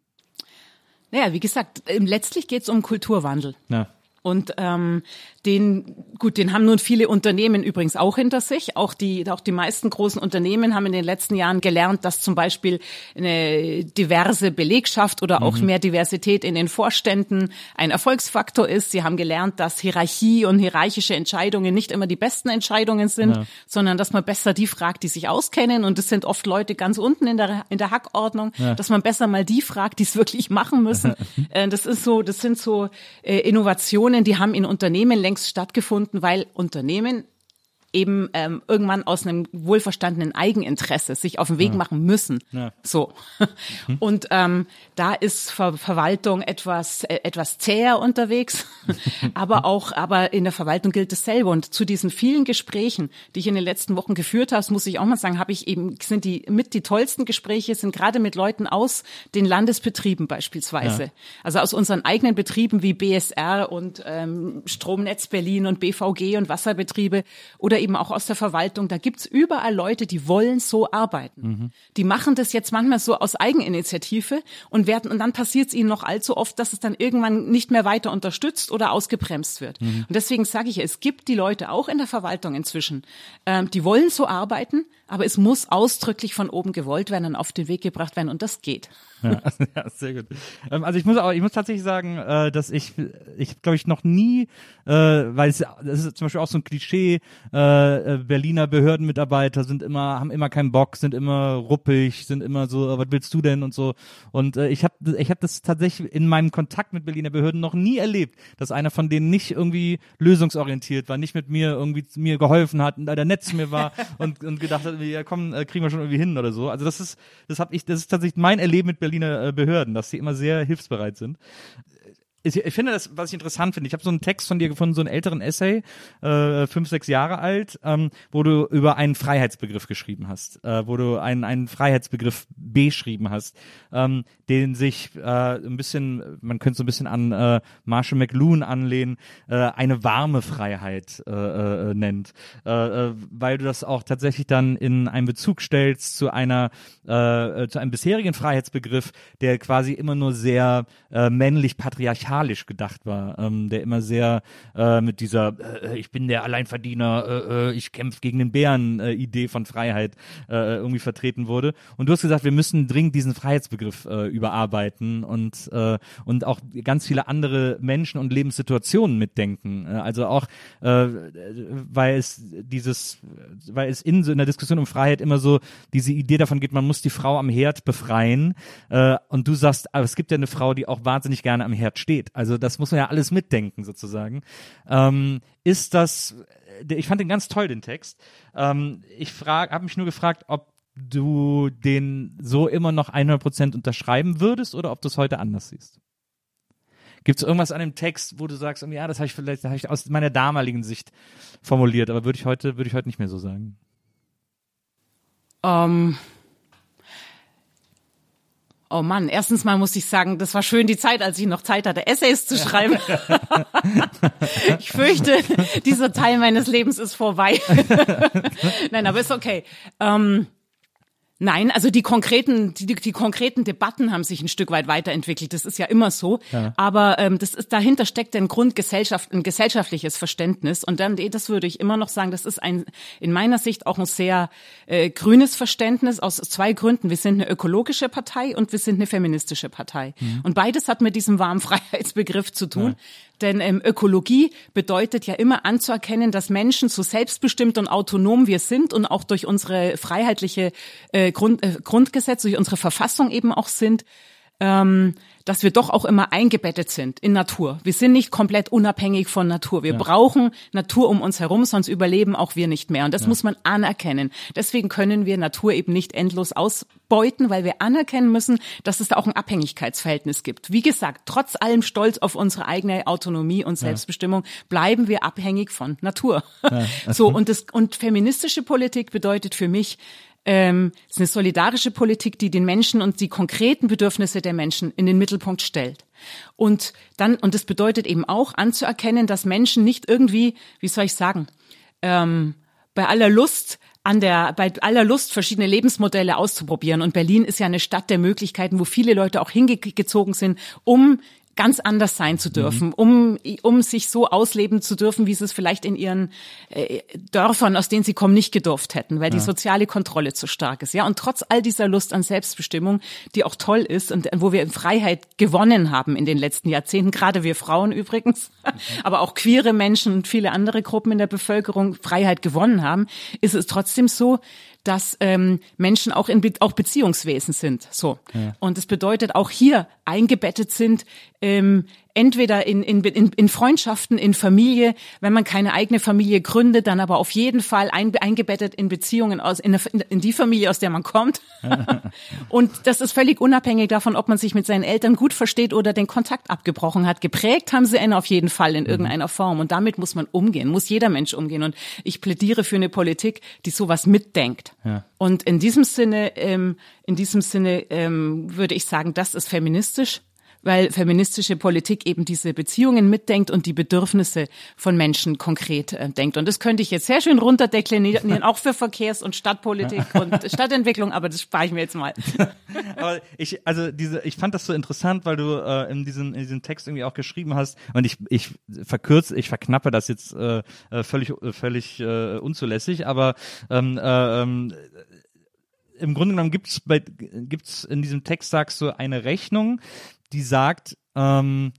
Naja, wie gesagt, letztlich geht es um Kulturwandel. Ja. Und ähm, den, gut, den haben nun viele Unternehmen übrigens auch hinter sich. Auch die, auch die meisten großen Unternehmen haben in den letzten Jahren gelernt, dass zum Beispiel eine diverse Belegschaft oder auch mhm. mehr Diversität in den Vorständen ein Erfolgsfaktor ist. Sie haben gelernt, dass Hierarchie und hierarchische Entscheidungen nicht immer die besten Entscheidungen sind, ja. sondern dass man besser die fragt, die sich auskennen. Und es sind oft Leute ganz unten in der, in der Hackordnung, ja. dass man besser mal die fragt, die es wirklich machen müssen. Äh, das ist so, das sind so äh, Innovationen, die haben in Unternehmen längst stattgefunden, weil Unternehmen eben ähm, irgendwann aus einem wohlverstandenen Eigeninteresse sich auf den Weg ja. machen müssen. Ja. So. Mhm. Und ähm, da ist Ver Verwaltung etwas äh, etwas zäher unterwegs, aber auch aber in der Verwaltung gilt dasselbe. Und zu diesen vielen Gesprächen, die ich in den letzten Wochen geführt habe, muss ich auch mal sagen, habe ich eben sind die mit die tollsten Gespräche sind gerade mit Leuten aus den Landesbetrieben beispielsweise, ja. also aus unseren eigenen Betrieben wie BSR und ähm, Stromnetz Berlin und BVG und Wasserbetriebe oder eben auch aus der Verwaltung, da gibt's überall Leute, die wollen so arbeiten. Mhm. Die machen das jetzt manchmal so aus Eigeninitiative und werden, und dann passiert es ihnen noch allzu oft, dass es dann irgendwann nicht mehr weiter unterstützt oder ausgebremst wird. Mhm. Und deswegen sage ich, es gibt die Leute auch in der Verwaltung inzwischen, ähm, die wollen so arbeiten, aber es muss ausdrücklich von oben gewollt werden und auf den Weg gebracht werden und das geht. Ja, ja sehr gut. Ähm, also ich muss auch, ich muss tatsächlich sagen, äh, dass ich, ich glaube ich noch nie, äh, weil es, das ist zum Beispiel auch so ein Klischee, äh, Berliner Behördenmitarbeiter sind immer, haben immer keinen Bock, sind immer ruppig, sind immer so, was willst du denn und so. Und ich habe, ich habe das tatsächlich in meinem Kontakt mit Berliner Behörden noch nie erlebt, dass einer von denen nicht irgendwie lösungsorientiert war, nicht mit mir irgendwie mir geholfen hat und da nett zu mir war und, und gedacht hat, ja komm, äh, kriegen wir schon irgendwie hin oder so. Also das ist, das habe ich, das ist tatsächlich mein Erleben mit Berliner äh, Behörden, dass sie immer sehr hilfsbereit sind ich finde das, was ich interessant finde, ich habe so einen Text von dir gefunden, so einen älteren Essay, äh, fünf, sechs Jahre alt, ähm, wo du über einen Freiheitsbegriff geschrieben hast, äh, wo du einen, einen Freiheitsbegriff beschrieben hast, ähm, den sich äh, ein bisschen, man könnte so ein bisschen an äh, Marshall McLuhan anlehnen, äh, eine warme Freiheit äh, äh, nennt, äh, äh, weil du das auch tatsächlich dann in einen Bezug stellst zu einer, äh, zu einem bisherigen Freiheitsbegriff, der quasi immer nur sehr äh, männlich patriarchal patriarchalisch gedacht war, ähm, der immer sehr äh, mit dieser äh, ich bin der Alleinverdiener, äh, äh ich kämpfe gegen den Bären äh, Idee von Freiheit äh, irgendwie vertreten wurde. Und du hast gesagt, wir müssen dringend diesen Freiheitsbegriff äh, überarbeiten und äh, und auch ganz viele andere Menschen und Lebenssituationen mitdenken. Äh, also auch äh, weil es dieses, weil es in in der Diskussion um Freiheit immer so diese Idee davon geht, man muss die Frau am Herd befreien. Äh, und du sagst, aber es gibt ja eine Frau, die auch wahnsinnig gerne am Herd steht geht. Also das muss man ja alles mitdenken sozusagen. Ähm, ist das, äh, ich fand den ganz toll, den Text. Ähm, ich habe mich nur gefragt, ob du den so immer noch 100% unterschreiben würdest oder ob du es heute anders siehst. Gibt es irgendwas an dem Text, wo du sagst, ja, das habe ich vielleicht hab ich aus meiner damaligen Sicht formuliert, aber würde ich heute würde ich heute nicht mehr so sagen. Um, ähm, Oh Mann, erstens mal muss ich sagen, das war schön die Zeit, als ich noch Zeit hatte, Essays zu schreiben. ich fürchte, dieser Teil meines Lebens ist vorbei. Nein, aber ist okay. Ähm, Nein, also die konkreten, die, die konkreten Debatten haben sich ein Stück weit weiterentwickelt. Das ist ja immer so. Ja. Aber ähm, das ist dahinter steckt ein Grundgesellschaft, ein gesellschaftliches Verständnis. Und dann, das würde ich immer noch sagen, das ist ein in meiner Sicht auch ein sehr äh, grünes Verständnis aus zwei Gründen. Wir sind eine ökologische Partei und wir sind eine feministische Partei. Mhm. Und beides hat mit diesem warmen Freiheitsbegriff zu tun. Ja. Denn ähm, Ökologie bedeutet ja immer anzuerkennen, dass Menschen so selbstbestimmt und autonom wir sind und auch durch unsere freiheitliche äh, Grund, äh, Grundgesetz, durch unsere Verfassung eben auch sind. Ähm, dass wir doch auch immer eingebettet sind in Natur. Wir sind nicht komplett unabhängig von Natur. Wir ja. brauchen Natur um uns herum, sonst überleben auch wir nicht mehr. Und das ja. muss man anerkennen. Deswegen können wir Natur eben nicht endlos ausbeuten, weil wir anerkennen müssen, dass es da auch ein Abhängigkeitsverhältnis gibt. Wie gesagt, trotz allem Stolz auf unsere eigene Autonomie und Selbstbestimmung bleiben wir abhängig von Natur. Ja. So und das und feministische Politik bedeutet für mich ähm, ist eine solidarische Politik, die den Menschen und die konkreten Bedürfnisse der Menschen in den Mittelpunkt stellt. Und dann, und das bedeutet eben auch anzuerkennen, dass Menschen nicht irgendwie, wie soll ich sagen, ähm, bei aller Lust an der, bei aller Lust verschiedene Lebensmodelle auszuprobieren. Und Berlin ist ja eine Stadt der Möglichkeiten, wo viele Leute auch hingezogen sind, um ganz anders sein zu dürfen, mhm. um, um sich so ausleben zu dürfen, wie sie es vielleicht in ihren äh, Dörfern, aus denen sie kommen, nicht gedurft hätten, weil ja. die soziale Kontrolle zu stark ist. Ja, und trotz all dieser Lust an Selbstbestimmung, die auch toll ist und wo wir in Freiheit gewonnen haben in den letzten Jahrzehnten, gerade wir Frauen übrigens, mhm. aber auch queere Menschen und viele andere Gruppen in der Bevölkerung Freiheit gewonnen haben, ist es trotzdem so, dass ähm, Menschen auch in Be auch Beziehungswesen sind. So ja. und es bedeutet auch hier eingebettet sind ähm, entweder in, in, in, in Freundschaften, in Familie, wenn man keine eigene Familie gründet, dann aber auf jeden Fall ein, eingebettet in Beziehungen aus, in, in die Familie, aus der man kommt. und das ist völlig unabhängig davon, ob man sich mit seinen Eltern gut versteht oder den Kontakt abgebrochen hat. Geprägt haben sie einen auf jeden Fall in mhm. irgendeiner Form. Und damit muss man umgehen, muss jeder Mensch umgehen. Und ich plädiere für eine Politik, die sowas mitdenkt. Ja. Und in diesem Sinne, ähm, in diesem Sinne ähm, würde ich sagen, das ist feministisch weil feministische Politik eben diese Beziehungen mitdenkt und die Bedürfnisse von Menschen konkret äh, denkt. Und das könnte ich jetzt sehr schön runterdeklinieren, auch für Verkehrs- und Stadtpolitik und Stadtentwicklung, aber das spare ich mir jetzt mal. aber ich, also diese, ich fand das so interessant, weil du äh, in diesem in diesem Text irgendwie auch geschrieben hast und ich ich verkürze, ich verknappe das jetzt äh, äh völlig völlig äh, unzulässig, aber ähm, äh, ähm, im Grunde genommen gibt's bei gibt's in diesem Text sagst du eine Rechnung, die sagt, ähm,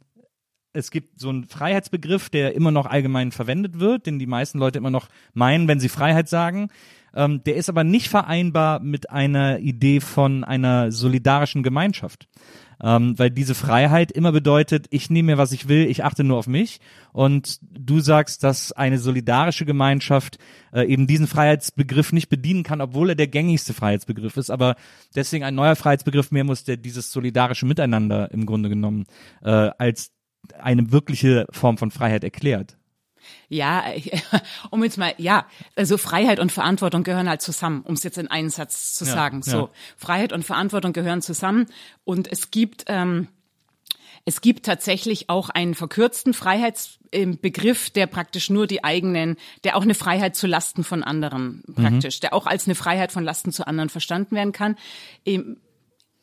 es gibt so einen Freiheitsbegriff, der immer noch allgemein verwendet wird, den die meisten Leute immer noch meinen, wenn sie Freiheit sagen. Ähm, der ist aber nicht vereinbar mit einer Idee von einer solidarischen Gemeinschaft ähm, weil diese Freiheit immer bedeutet, ich nehme mir, was ich will, ich achte nur auf mich. Und du sagst, dass eine solidarische Gemeinschaft äh, eben diesen Freiheitsbegriff nicht bedienen kann, obwohl er der gängigste Freiheitsbegriff ist, aber deswegen ein neuer Freiheitsbegriff mehr muss, der dieses solidarische Miteinander im Grunde genommen äh, als eine wirkliche Form von Freiheit erklärt. Ja, um jetzt mal, ja, also Freiheit und Verantwortung gehören halt zusammen, um es jetzt in einen Satz zu ja, sagen. So, ja. Freiheit und Verantwortung gehören zusammen und es gibt ähm, es gibt tatsächlich auch einen verkürzten Freiheitsbegriff, der praktisch nur die eigenen, der auch eine Freiheit zu Lasten von anderen praktisch, mhm. der auch als eine Freiheit von Lasten zu anderen verstanden werden kann. In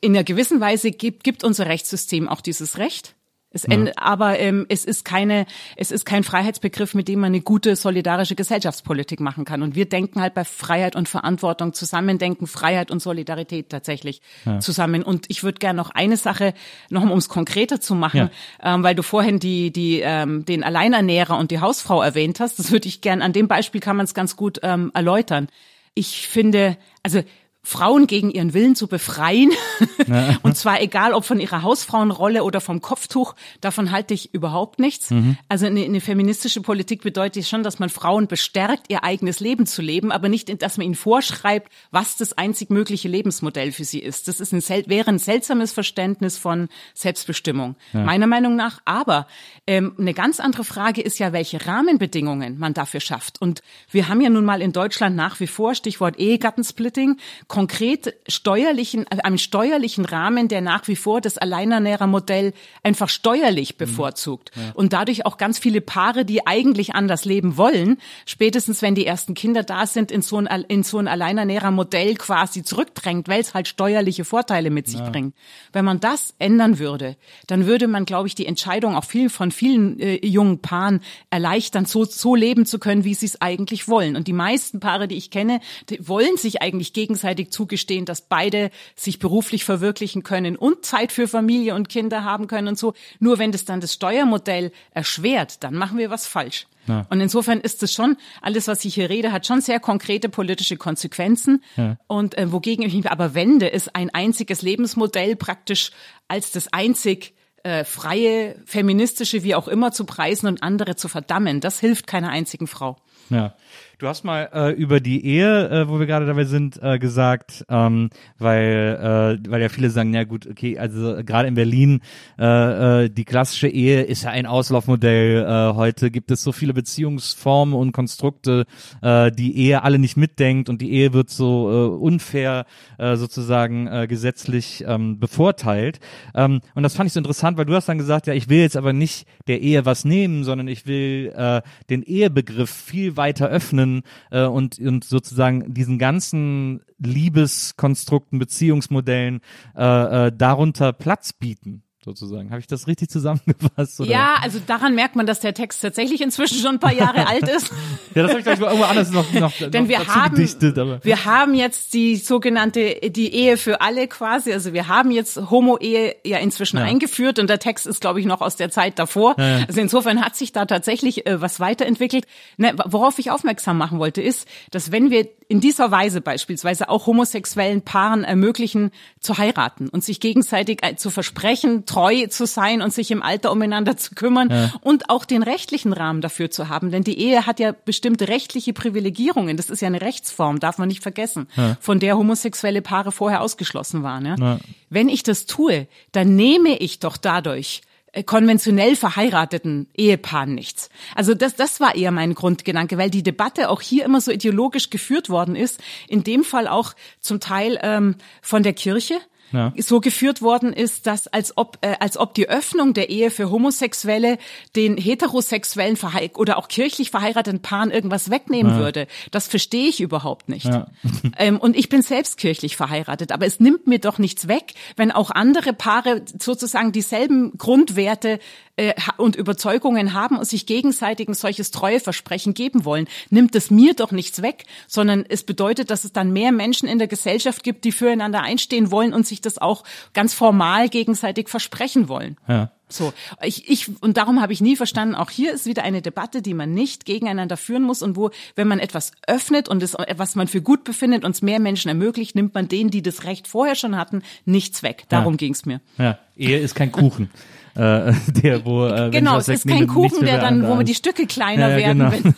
einer gewissen Weise gibt, gibt unser Rechtssystem auch dieses Recht. Es ja. Aber ähm, es ist keine, es ist kein Freiheitsbegriff, mit dem man eine gute solidarische Gesellschaftspolitik machen kann. Und wir denken halt bei Freiheit und Verantwortung zusammen, denken Freiheit und Solidarität tatsächlich ja. zusammen. Und ich würde gerne noch eine Sache, noch um es konkreter zu machen, ja. ähm, weil du vorhin die, die, ähm, den Alleinernährer und die Hausfrau erwähnt hast. Das würde ich gern, an dem Beispiel kann man es ganz gut ähm, erläutern. Ich finde, also Frauen gegen ihren Willen zu befreien. Ja. und zwar egal, ob von ihrer Hausfrauenrolle oder vom Kopftuch, davon halte ich überhaupt nichts. Mhm. Also eine, eine, feministische Politik bedeutet schon, dass man Frauen bestärkt, ihr eigenes Leben zu leben, aber nicht, dass man ihnen vorschreibt, was das einzig mögliche Lebensmodell für sie ist. Das ist ein, wäre ein seltsames Verständnis von Selbstbestimmung, ja. meiner Meinung nach. Aber ähm, eine ganz andere Frage ist ja, welche Rahmenbedingungen man dafür schafft. Und wir haben ja nun mal in Deutschland nach wie vor, Stichwort Ehegattensplitting, konkret steuerlichen, äh, einem steuerlichen Rahmen, der nach wie vor das Alleinernährermodell einfach steuerlich mhm. bevorzugt. Ja. Und dadurch auch ganz viele Paare, die eigentlich anders leben wollen, spätestens wenn die ersten Kinder da sind, in so ein, in so ein Alleinernährermodell quasi zurückdrängt, weil es halt steuerliche Vorteile mit sich ja. bringt. Wenn man das ändern würde, dann würde man, glaube ich, die Entscheidung auch viel von vielen äh, jungen Paaren erleichtern, so, so leben zu können, wie sie es eigentlich wollen. Und die meisten Paare, die ich kenne, wollen sich eigentlich gegenseitig gleichzeitig zugestehen, dass beide sich beruflich verwirklichen können und Zeit für Familie und Kinder haben können und so. Nur wenn das dann das Steuermodell erschwert, dann machen wir was falsch. Ja. Und insofern ist es schon, alles, was ich hier rede, hat schon sehr konkrete politische Konsequenzen. Ja. Und äh, wogegen ich mich aber wende, ist ein einziges Lebensmodell praktisch als das einzig äh, freie, feministische, wie auch immer zu preisen und andere zu verdammen. Das hilft keiner einzigen Frau. Ja. Du hast mal äh, über die Ehe, äh, wo wir gerade dabei sind, äh, gesagt, ähm, weil äh, weil ja viele sagen, ja gut, okay, also gerade in Berlin äh, äh, die klassische Ehe ist ja ein Auslaufmodell. Äh, heute gibt es so viele Beziehungsformen und Konstrukte, äh, die Ehe alle nicht mitdenkt und die Ehe wird so äh, unfair äh, sozusagen äh, gesetzlich ähm, bevorteilt. Ähm, und das fand ich so interessant, weil du hast dann gesagt, ja, ich will jetzt aber nicht der Ehe was nehmen, sondern ich will äh, den Ehebegriff viel weiter öffnen öffnen äh, und, und sozusagen diesen ganzen Liebeskonstrukten, Beziehungsmodellen äh, äh, darunter Platz bieten sozusagen. Habe ich das richtig zusammengefasst? Oder? Ja, also daran merkt man, dass der Text tatsächlich inzwischen schon ein paar Jahre alt ist. ja, das habe ich gleich mal irgendwo anders noch, noch, Denn noch wir haben, gedichtet, aber. wir haben jetzt die sogenannte, die Ehe für alle quasi. Also wir haben jetzt Homo-Ehe ja inzwischen ja. eingeführt und der Text ist, glaube ich, noch aus der Zeit davor. Ja, ja. Also insofern hat sich da tatsächlich äh, was weiterentwickelt. Ne, worauf ich aufmerksam machen wollte, ist, dass wenn wir in dieser Weise beispielsweise auch homosexuellen Paaren ermöglichen, zu heiraten und sich gegenseitig äh, zu versprechen, treu zu sein und sich im Alter umeinander zu kümmern ja. und auch den rechtlichen Rahmen dafür zu haben. Denn die Ehe hat ja bestimmte rechtliche Privilegierungen. Das ist ja eine Rechtsform, darf man nicht vergessen, ja. von der homosexuelle Paare vorher ausgeschlossen waren. Ja? Wenn ich das tue, dann nehme ich doch dadurch äh, konventionell verheirateten Ehepaaren nichts. Also das, das war eher mein Grundgedanke, weil die Debatte auch hier immer so ideologisch geführt worden ist, in dem Fall auch zum Teil ähm, von der Kirche, Ja. so geführt worden ist, dass als ob äh, als ob die Öffnung der Ehe für Homosexuelle den heterosexuellen verhe oder auch kirchlich verheirateten Paaren irgendwas wegnehmen Ja. würde. Das verstehe ich überhaupt nicht. Ja. ähm, und ich bin selbst kirchlich verheiratet, aber es nimmt mir doch nichts weg, wenn auch andere Paare sozusagen dieselben Grundwerte äh, und Überzeugungen haben und sich gegenseitig ein solches Treueversprechen geben wollen, nimmt es mir doch nichts weg, sondern es bedeutet, dass es dann mehr Menschen in der Gesellschaft gibt, die füreinander einstehen wollen und sich das auch ganz formal gegenseitig versprechen wollen. Ja. So, ich, ich, und darum habe ich nie verstanden, auch hier ist wieder eine Debatte, die man nicht gegeneinander führen muss und wo, wenn man etwas öffnet und es, was man für gut befindet und es mehr Menschen ermöglicht, nimmt man denen, die das Recht vorher schon hatten, nichts weg. Darum Ja. ging's mir. Ja, Ehe ist kein Kuchen. äh, der, wo, äh, Genau, es ist kein Kuchen, der dann, da wo die Stücke kleiner Ja, ja, werden, genau.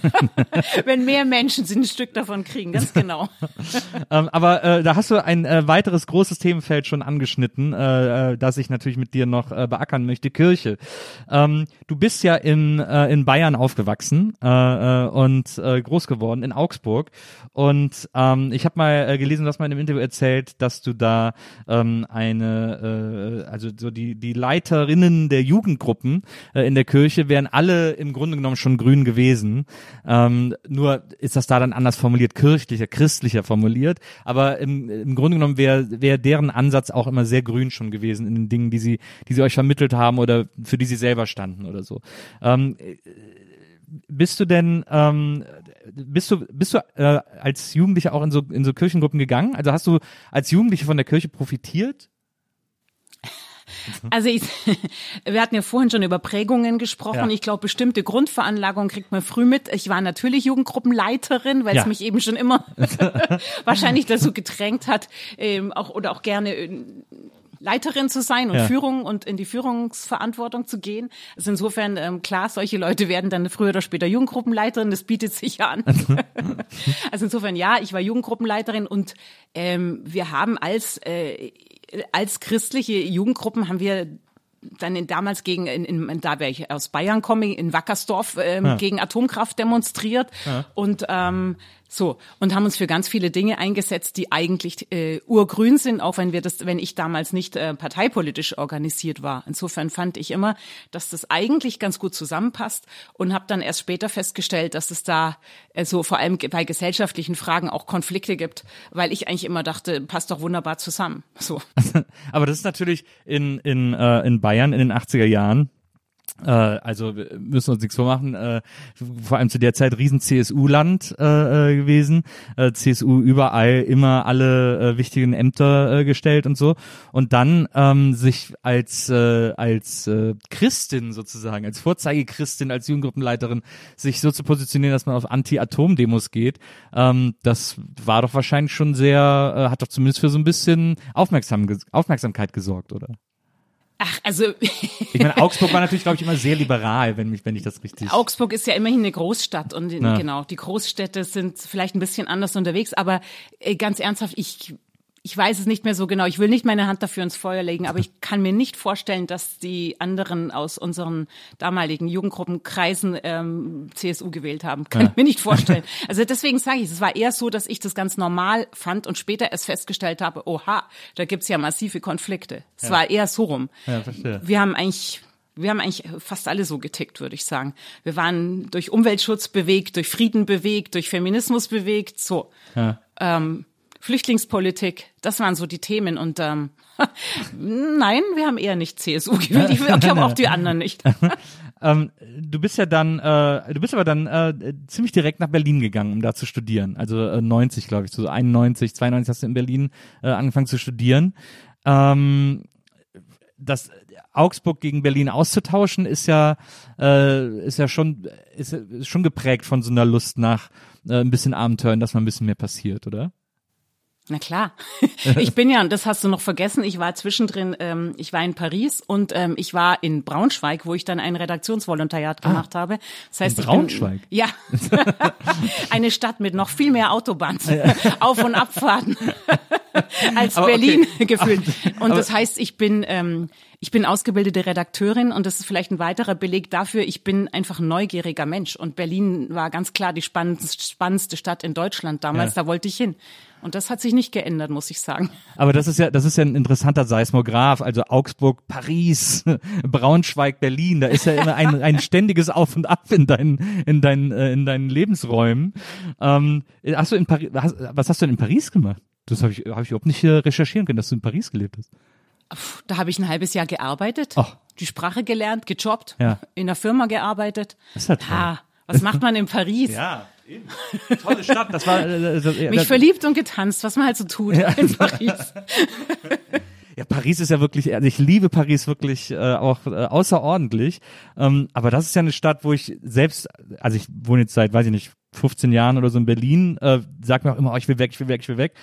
wenn, wenn mehr Menschen ein Stück davon kriegen, ganz genau. Ähm, aber äh, da hast du ein äh, weiteres großes Themenfeld schon angeschnitten, äh, äh, das ich natürlich mit dir noch äh, beackern möchte, Kirche. Ähm, du bist ja in, äh, in Bayern aufgewachsen äh, äh, und äh, groß geworden, in Augsburg. Und ähm, ich habe mal äh, gelesen, mal in einem Interview erzählt, dass du da ähm, eine, äh, also so die, die Leiterinnen der Jugendgruppen äh, in der Kirche wären alle im Grunde genommen schon grün gewesen. Ähm, nur ist das da dann anders formuliert, kirchlicher, christlicher formuliert. Aber im, im Grunde genommen wäre wär deren Ansatz auch immer sehr grün schon gewesen in den Dingen, die sie, die sie euch vermittelt haben oder für die sie selber standen oder so. Ähm, äh, bist du denn, ähm, bist du, bist du äh, als Jugendlicher auch in so, in so Kirchengruppen gegangen? Also hast du als Jugendliche von der Kirche profitiert? Also ich, wir hatten ja vorhin schon über Prägungen gesprochen. Ja. Ich glaube, bestimmte Grundveranlagungen kriegt man früh mit. Ich war natürlich Jugendgruppenleiterin, weil Ja. es mich eben schon immer wahrscheinlich dazu gedrängt hat, ähm, auch oder auch gerne äh, Leiterin zu sein und Ja. Führung und in die Führungsverantwortung zu gehen. Also insofern ähm, klar, solche Leute werden dann früher oder später Jugendgruppenleiterin. Das bietet sich ja an. also insofern ja, ich war Jugendgruppenleiterin und ähm, wir haben als äh, als christliche Jugendgruppen haben wir dann in, damals gegen, in, in, da wäre ich aus Bayern komme, in Wackersdorf ähm, gegen Atomkraft demonstriert. Und ähm, so und haben uns für ganz viele Dinge eingesetzt, die eigentlich äh, urgrün sind, auch wenn wir das, wenn ich damals nicht äh, parteipolitisch organisiert war. Insofern fand ich immer, dass das eigentlich ganz gut zusammenpasst und habe dann erst später festgestellt, dass es da äh, so vor allem bei gesellschaftlichen Fragen auch Konflikte gibt, weil ich eigentlich immer dachte, passt doch wunderbar zusammen. So. Aber das ist natürlich in, in, äh, in Bayern in den 80er Jahren. Äh, also wir müssen uns nichts vormachen, äh, vor allem zu der Zeit riesen CSU-Land äh, äh, gewesen, äh, CSU überall immer alle äh, wichtigen Ämter äh, gestellt und so und dann ähm, sich als äh, als äh, Christin sozusagen, als Vorzeigechristin, als Jugendgruppenleiterin sich so zu positionieren, dass man auf Anti-Atom-Demos geht, ähm, das war doch wahrscheinlich schon sehr, äh, hat doch zumindest für so ein bisschen Aufmerksam Aufmerksamkeit gesorgt, oder? Ach, also Ich meine, Augsburg war natürlich, glaube ich, immer sehr liberal, wenn, mich, wenn ich das richtig. Augsburg ist ja immerhin eine Großstadt und in, genau, die Großstädte sind vielleicht ein bisschen anders unterwegs, aber äh, ganz ernsthaft, ich ich weiß es nicht mehr so genau. Ich will nicht meine Hand dafür ins Feuer legen, aber ich kann mir nicht vorstellen, dass die anderen aus unseren damaligen Jugendgruppenkreisen ähm, CSU gewählt haben. Kann Ja. ich mir nicht vorstellen. Also deswegen sage ich, es war eher so, dass ich das ganz normal fand und später erst festgestellt habe, oha, da gibt's ja massive Konflikte. Es war eher so rum. Ja, verstehe. Wir haben eigentlich wir haben eigentlich fast alle so getickt, würde ich sagen. Wir waren durch Umweltschutz bewegt, durch Frieden bewegt, durch Feminismus bewegt, so. Ja. Ähm, Flüchtlingspolitik, das waren so die Themen und ähm, nein, wir haben eher nicht CSU gewählt. Ich glaube auch die anderen nicht. Ähm, du bist ja dann, äh, du bist aber dann äh, ziemlich direkt nach Berlin gegangen, um da zu studieren. Also äh, 90, glaube ich, so 91, 92 hast du in Berlin äh, angefangen zu studieren. Ähm, das Augsburg gegen Berlin auszutauschen ist ja äh, ist ja schon ist, ist schon geprägt von so einer Lust nach äh, ein bisschen Abenteuern, dass mal ein bisschen mehr passiert, oder? Na klar. Ich bin ja, und das hast du noch vergessen, ich war zwischendrin, ähm, ich war in Paris und ähm, ich war in Braunschweig, wo ich dann ein Redaktionsvolontariat gemacht habe. Das heißt, in ich bin, Braunschweig? ja, eine Stadt mit noch viel mehr Autobahns, Auf- und Abfahrten. als Aber Berlin okay. gefühlt. Und Aber- das heißt, ich bin ähm, ich bin ausgebildete Redakteurin und das ist vielleicht ein weiterer Beleg dafür. Ich bin einfach ein neugieriger Mensch und Berlin war ganz klar die spannendste, spannendste Stadt in Deutschland damals. Ja. Da wollte ich hin. Und das hat sich nicht geändert, muss ich sagen. Aber das ist ja, das ist ja ein interessanter Seismograph. Also Augsburg, Paris, Braunschweig, Berlin. Da ist ja immer ein, ein ständiges Auf und Ab in deinen, in deinen, äh, in deinen Lebensräumen. Ähm, hast du in Paris, was hast du denn in Paris gemacht? Das habe ich, habe ich überhaupt nicht äh, recherchieren können, dass du in Paris gelebt hast. Da habe ich ein halbes Jahr gearbeitet, Ach. die Sprache gelernt, gejobbt, Ja. in der Firma gearbeitet. Das ist ja toll. Ha, was macht man in Paris? Ja. Tolle Stadt. Das war, äh, das, äh, Mich das, verliebt und getanzt, was man halt so tut in Paris. Ja, Paris ist ja wirklich, also ich liebe Paris wirklich äh, auch äh, außerordentlich. Ähm, aber das ist ja eine Stadt, wo ich selbst, also ich wohne jetzt seit, weiß ich nicht, 15 Jahren oder so in Berlin, äh, sag mir auch immer, oh, ich will weg, ich will weg, ich will weg.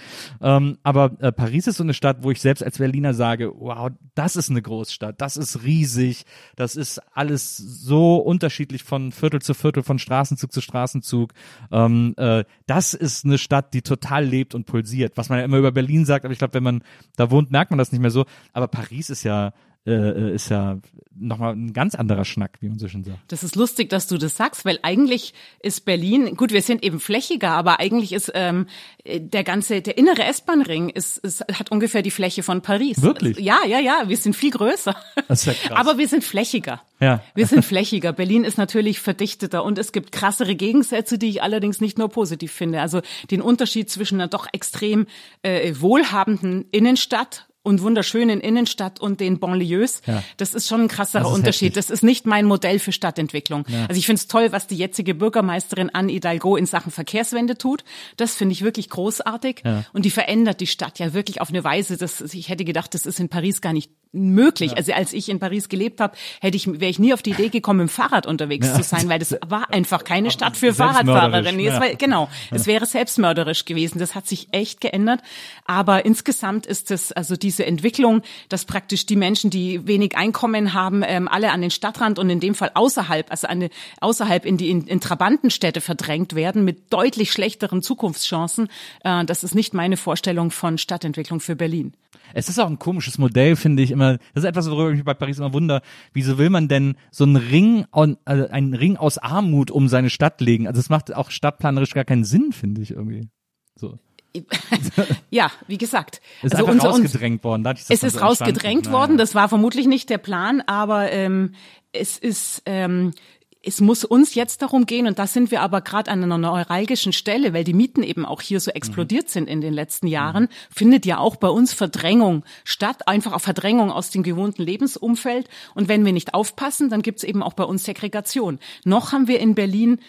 Ähm, aber äh, Paris ist so eine Stadt, wo ich selbst als Berliner sage, wow, das ist eine Großstadt, das ist riesig, das ist alles so unterschiedlich von Viertel zu Viertel, von Straßenzug zu Straßenzug. Ähm, äh, das ist eine Stadt, die total lebt und pulsiert. Was man ja immer über Berlin sagt, aber ich glaube, wenn man da wohnt, merkt man das nicht mehr so. Aber Paris ist ja äh, ist ja nochmal ein ganz anderer Schnack, wie man so schön sagt. Das ist lustig, dass du das sagst, weil eigentlich ist Berlin, gut, wir sind eben flächiger, aber eigentlich ist ähm, der ganze, der innere S-Bahn-Ring ist, ist, hat ungefähr die Fläche von Paris. Wirklich? Ja, ja, ja, wir sind viel größer. Das ist ja krass. Aber wir sind flächiger. Ja. Wir sind flächiger. Berlin ist natürlich verdichteter und es gibt krassere Gegensätze, die ich allerdings nicht nur positiv finde. Also den Unterschied zwischen einer doch extrem äh, wohlhabenden Innenstadt und wunderschönen Innenstadt und den Banlieues. Ja. Das ist schon ein krasserer Das Unterschied. heftig. Das ist nicht mein Modell für Stadtentwicklung. Also ich finde es toll, was die jetzige Bürgermeisterin Anne Hidalgo in Sachen Verkehrswende tut. Das finde ich wirklich großartig. Ja. Und die verändert die Stadt ja wirklich auf eine Weise, dass ich hätte gedacht, das ist in Paris gar nicht möglich. Also als ich in Paris gelebt habe, hätte ich wäre ich nie auf die Idee gekommen, dem Fahrrad unterwegs zu sein, weil das war einfach keine Stadt für Fahrradfahrerinnen. Ja. war, genau, es wäre selbstmörderisch gewesen. Das hat sich echt geändert. Aber insgesamt ist es also diese Entwicklung, dass praktisch die Menschen, die wenig Einkommen haben, ähm, alle an den Stadtrand und in dem Fall außerhalb, also an, außerhalb in die in, in Trabantenstädte verdrängt werden mit deutlich schlechteren Zukunftschancen. Äh, das ist nicht meine Vorstellung von Stadtentwicklung für Berlin. Es ist auch ein komisches Modell, finde ich immer. Das ist etwas, worüber ich mich bei Paris immer wundere. Wieso will man denn so einen Ring, on, also einen Ring aus Armut um seine Stadt legen? Also es macht auch stadtplanerisch gar keinen Sinn, finde ich irgendwie. So. Ja, wie gesagt. Ist also einfach rausgedrängt worden. Dadurch Es ist so rausgedrängt Naja. worden. Das war vermutlich nicht der Plan, aber ähm, es ist. Ähm, es muss uns jetzt darum gehen, und da sind wir aber gerade an einer neuralgischen Stelle, weil die Mieten eben auch hier so explodiert sind in den letzten Jahren, findet ja auch bei uns Verdrängung statt, einfach auch Verdrängung aus dem gewohnten Lebensumfeld. Und wenn wir nicht aufpassen, dann gibt's eben auch bei uns Segregation. Noch haben wir in Berlin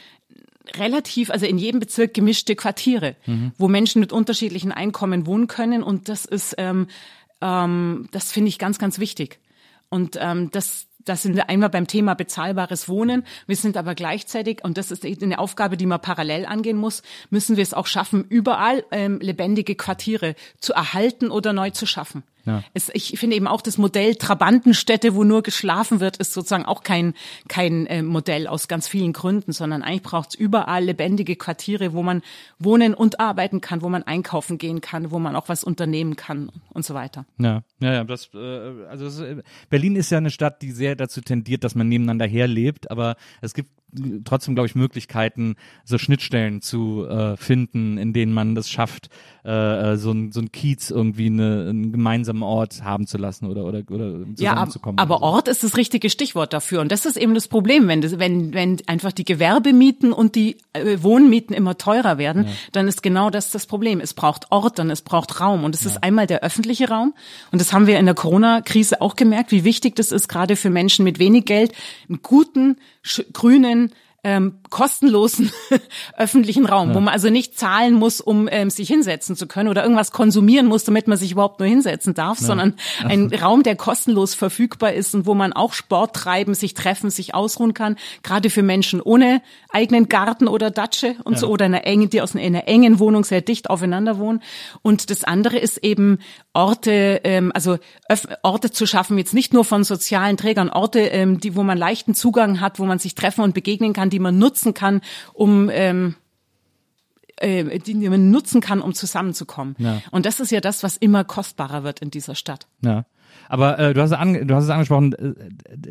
relativ, also in jedem Bezirk gemischte Quartiere, wo Menschen mit unterschiedlichen Einkommen wohnen können. Und das ist, ähm, ähm, das finde ich ganz, ganz wichtig. Und ähm, das, das sind wir einmal beim Thema bezahlbares Wohnen. Wir sind aber gleichzeitig, und das ist eine Aufgabe, die man parallel angehen muss, müssen wir es auch schaffen, überall ähm, lebendige Quartiere zu erhalten oder neu zu schaffen. Ja. Es, ich finde eben auch das Modell Trabantenstädte, wo nur geschlafen wird, ist sozusagen auch kein, kein äh, Modell aus ganz vielen Gründen, sondern eigentlich braucht es überall lebendige Quartiere, wo man wohnen und arbeiten kann, wo man einkaufen gehen kann, wo man auch was unternehmen kann und so weiter. Ja, ja, ja. Das, äh, also es, äh, Berlin ist ja eine Stadt, die sehr dazu tendiert, dass man nebeneinander herlebt, aber es gibt trotzdem, glaube ich, Möglichkeiten, so Schnittstellen zu äh, finden, in denen man das schafft, äh, äh, so ein so ein Kiez irgendwie eine, einen gemeinsamen Ort haben zu lassen oder oder oder Ja, zusammenzukommen. aber oder so. Ort ist das richtige Stichwort dafür. Und das ist eben das Problem, wenn, das, wenn, wenn einfach die Gewerbemieten und die äh, Wohnmieten immer teurer werden, dann ist genau das das Problem. Es braucht Ort und es braucht Raum. Und es ist einmal der öffentliche Raum. Und das haben wir in der Corona-Krise auch gemerkt, wie wichtig das ist, gerade für Menschen mit wenig Geld, einen guten, grünen, ähm, kostenlosen öffentlichen Raum, wo man also nicht zahlen muss, um ähm, sich hinsetzen zu können oder irgendwas konsumieren muss, damit man sich überhaupt nur hinsetzen darf, sondern ein Raum, der kostenlos verfügbar ist und wo man auch Sport treiben, sich treffen, sich ausruhen kann, gerade für Menschen ohne eigenen Garten oder Datsche und so oder in einer engen, die aus einer engen Wohnung sehr dicht aufeinander wohnen. Und das andere ist eben Orte, ähm, also öff Orte zu schaffen, jetzt nicht nur von sozialen Trägern, Orte, ähm, die, wo man leichten Zugang hat, wo man sich treffen und begegnen kann, die man nutzen kann, um ähm, äh, die man nutzen kann, um zusammenzukommen. Ja. Und das ist ja das, was immer kostbarer wird in dieser Stadt. Ja. Aber äh, du, hast an, du hast es angesprochen, äh,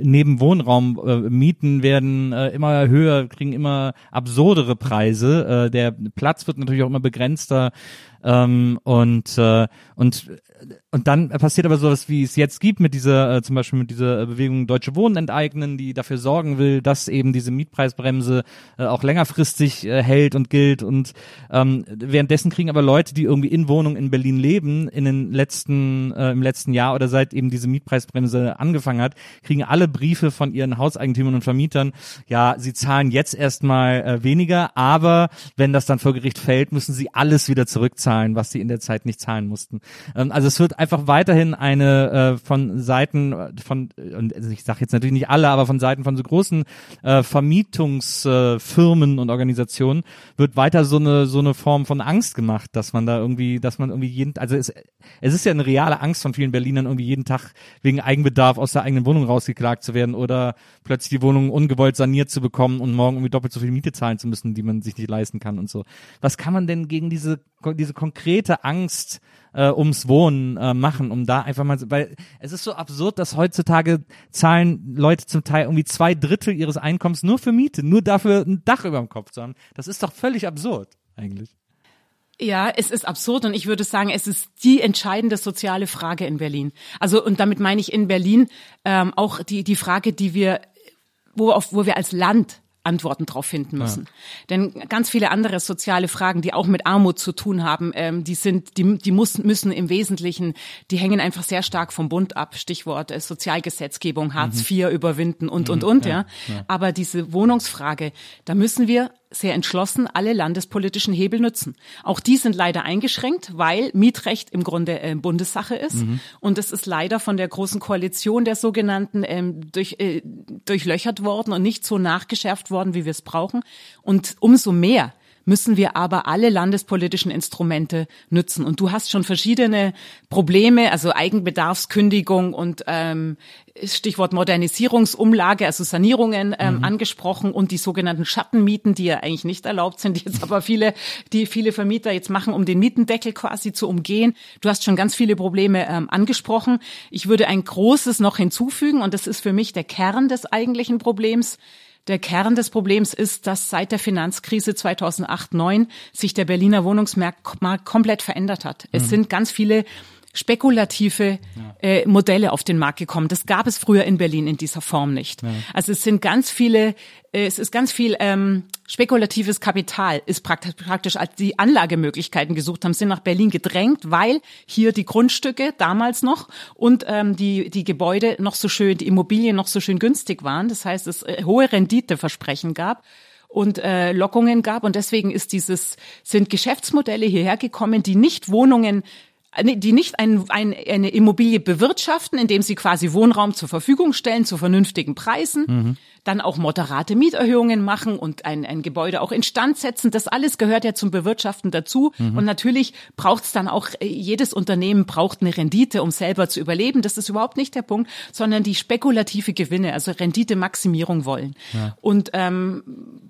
neben Wohnraum äh, Mieten werden äh, immer höher, kriegen immer absurdere Preise. Äh, der Platz wird natürlich auch immer begrenzter. Ähm, und, äh, und, und dann passiert aber sowas, wie es jetzt gibt mit dieser, äh, zum Beispiel mit dieser Bewegung Deutsche Wohnen enteignen, die dafür sorgen will, dass eben diese Mietpreisbremse äh, auch längerfristig äh, hält und gilt. Und ähm, währenddessen kriegen aber Leute, die irgendwie in Wohnungen in Berlin leben, in den letzten, äh, im letzten Jahr oder seit eben diese Mietpreisbremse angefangen hat, kriegen alle Briefe von ihren Hauseigentümern und Vermietern, ja, sie zahlen jetzt erstmal äh, weniger, aber wenn das dann vor Gericht fällt, müssen sie alles wieder zurückzahlen zahlen, was sie in der Zeit nicht zahlen mussten. Ähm, also es wird einfach weiterhin eine äh, von Seiten von, und ich sage jetzt natürlich nicht alle, aber von Seiten von so großen äh, Vermietungsfirmen äh, und Organisationen wird weiter so eine so eine Form von Angst gemacht, dass man da irgendwie, dass man irgendwie jeden, also es, es ist ja eine reale Angst von vielen Berlinern, irgendwie jeden Tag wegen Eigenbedarf aus der eigenen Wohnung rausgeklagt zu werden oder plötzlich die Wohnung ungewollt saniert zu bekommen und morgen irgendwie doppelt so viel Miete zahlen zu müssen, die man sich nicht leisten kann und so. Was kann man denn gegen diese diese konkrete Angst äh, ums Wohnen äh, machen, um da einfach mal, weil es ist so absurd, dass heutzutage zahlen Leute zum Teil irgendwie zwei Drittel ihres Einkommens nur für Miete, nur dafür ein Dach über dem Kopf zu haben. Das ist doch völlig absurd eigentlich. Ja, es ist absurd und ich würde sagen, es ist die entscheidende soziale Frage in Berlin. Also und damit meine ich in Berlin ähm, auch die die Frage, die wir wo auf wo wir als Land Antworten drauf finden müssen. Ja. Denn ganz viele andere soziale Fragen, die auch mit Armut zu tun haben, ähm, die sind, die, die muss, müssen im Wesentlichen, die hängen einfach sehr stark vom Bund ab. Stichwort äh, Sozialgesetzgebung, Hartz mhm. IV überwinden und, mhm. und, und, ja. ja. Aber diese Wohnungsfrage, da müssen wir sehr entschlossen alle landespolitischen Hebel nutzen. Auch die sind leider eingeschränkt, weil Mietrecht im Grunde äh, Bundessache ist. Mhm. Und es ist leider von der großen Koalition der sogenannten ähm, durch, äh, durchlöchert worden und nicht so nachgeschärft worden, wie wir es brauchen. Und umso mehr müssen wir aber alle landespolitischen Instrumente nutzen. Und du hast schon verschiedene Probleme, also Eigenbedarfskündigung und ähm, Stichwort Modernisierungsumlage, also Sanierungen ähm, mhm. angesprochen und die sogenannten Schattenmieten, die ja eigentlich nicht erlaubt sind, die jetzt aber viele, die viele Vermieter jetzt machen, um den Mietendeckel quasi zu umgehen. Du hast schon ganz viele Probleme ähm, angesprochen. Ich würde ein großes noch hinzufügen und das ist für mich der Kern des eigentlichen Problems. Der Kern des Problems ist, dass seit der Finanzkrise 2008-9 sich der Berliner Wohnungsmarkt komplett verändert hat. Es mhm. sind ganz viele spekulative äh, Modelle auf den Markt gekommen. Das gab es früher in Berlin in dieser Form nicht. Ja. Also es sind ganz viele, äh, es ist ganz viel ähm, spekulatives Kapital, ist praktisch, praktisch als die Anlagemöglichkeiten gesucht haben, sind nach Berlin gedrängt, weil hier die Grundstücke damals noch und ähm, die die Gebäude noch so schön, die Immobilien noch so schön günstig waren. Das heißt, es äh, hohe Renditeversprechen gab und äh, Lockungen gab und deswegen ist dieses sind Geschäftsmodelle hierher gekommen, die nicht Wohnungen die nicht ein, ein, eine Immobilie bewirtschaften, indem sie quasi Wohnraum zur Verfügung stellen zu vernünftigen Preisen, mhm. dann auch moderate Mieterhöhungen machen und ein, ein Gebäude auch instand setzen. Das alles gehört ja zum Bewirtschaften dazu. Mhm. Und natürlich braucht es dann auch, äh, jedes Unternehmen braucht eine Rendite, um selber zu überleben. Das ist überhaupt nicht der Punkt, sondern die spekulative Gewinne, also Renditemaximierung wollen. Ja. Und ähm,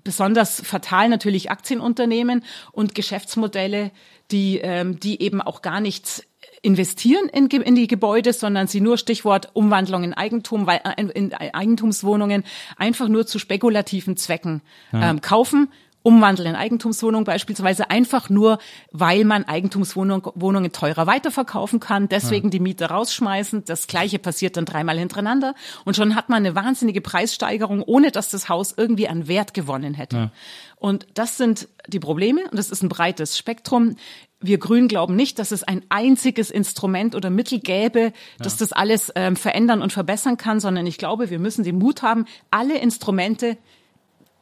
besonders fatal natürlich Aktienunternehmen und Geschäftsmodelle, die, ähm, die eben auch gar nichts investieren in, in die Gebäude, sondern sie nur Stichwort Umwandlung in Eigentum, weil äh, in Eigentumswohnungen einfach nur zu spekulativen Zwecken ja. ähm, kaufen umwandeln in Eigentumswohnungen beispielsweise einfach nur, weil man Eigentumswohnungen teurer weiterverkaufen kann, deswegen ja. die Miete rausschmeißen. Das Gleiche passiert dann dreimal hintereinander und schon hat man eine wahnsinnige Preissteigerung, ohne dass das Haus irgendwie an Wert gewonnen hätte. Ja. Und das sind die Probleme und das ist ein breites Spektrum. Wir Grünen glauben nicht, dass es ein einziges Instrument oder Mittel gäbe, das ja. das alles ähm, verändern und verbessern kann, sondern ich glaube, wir müssen den Mut haben, alle Instrumente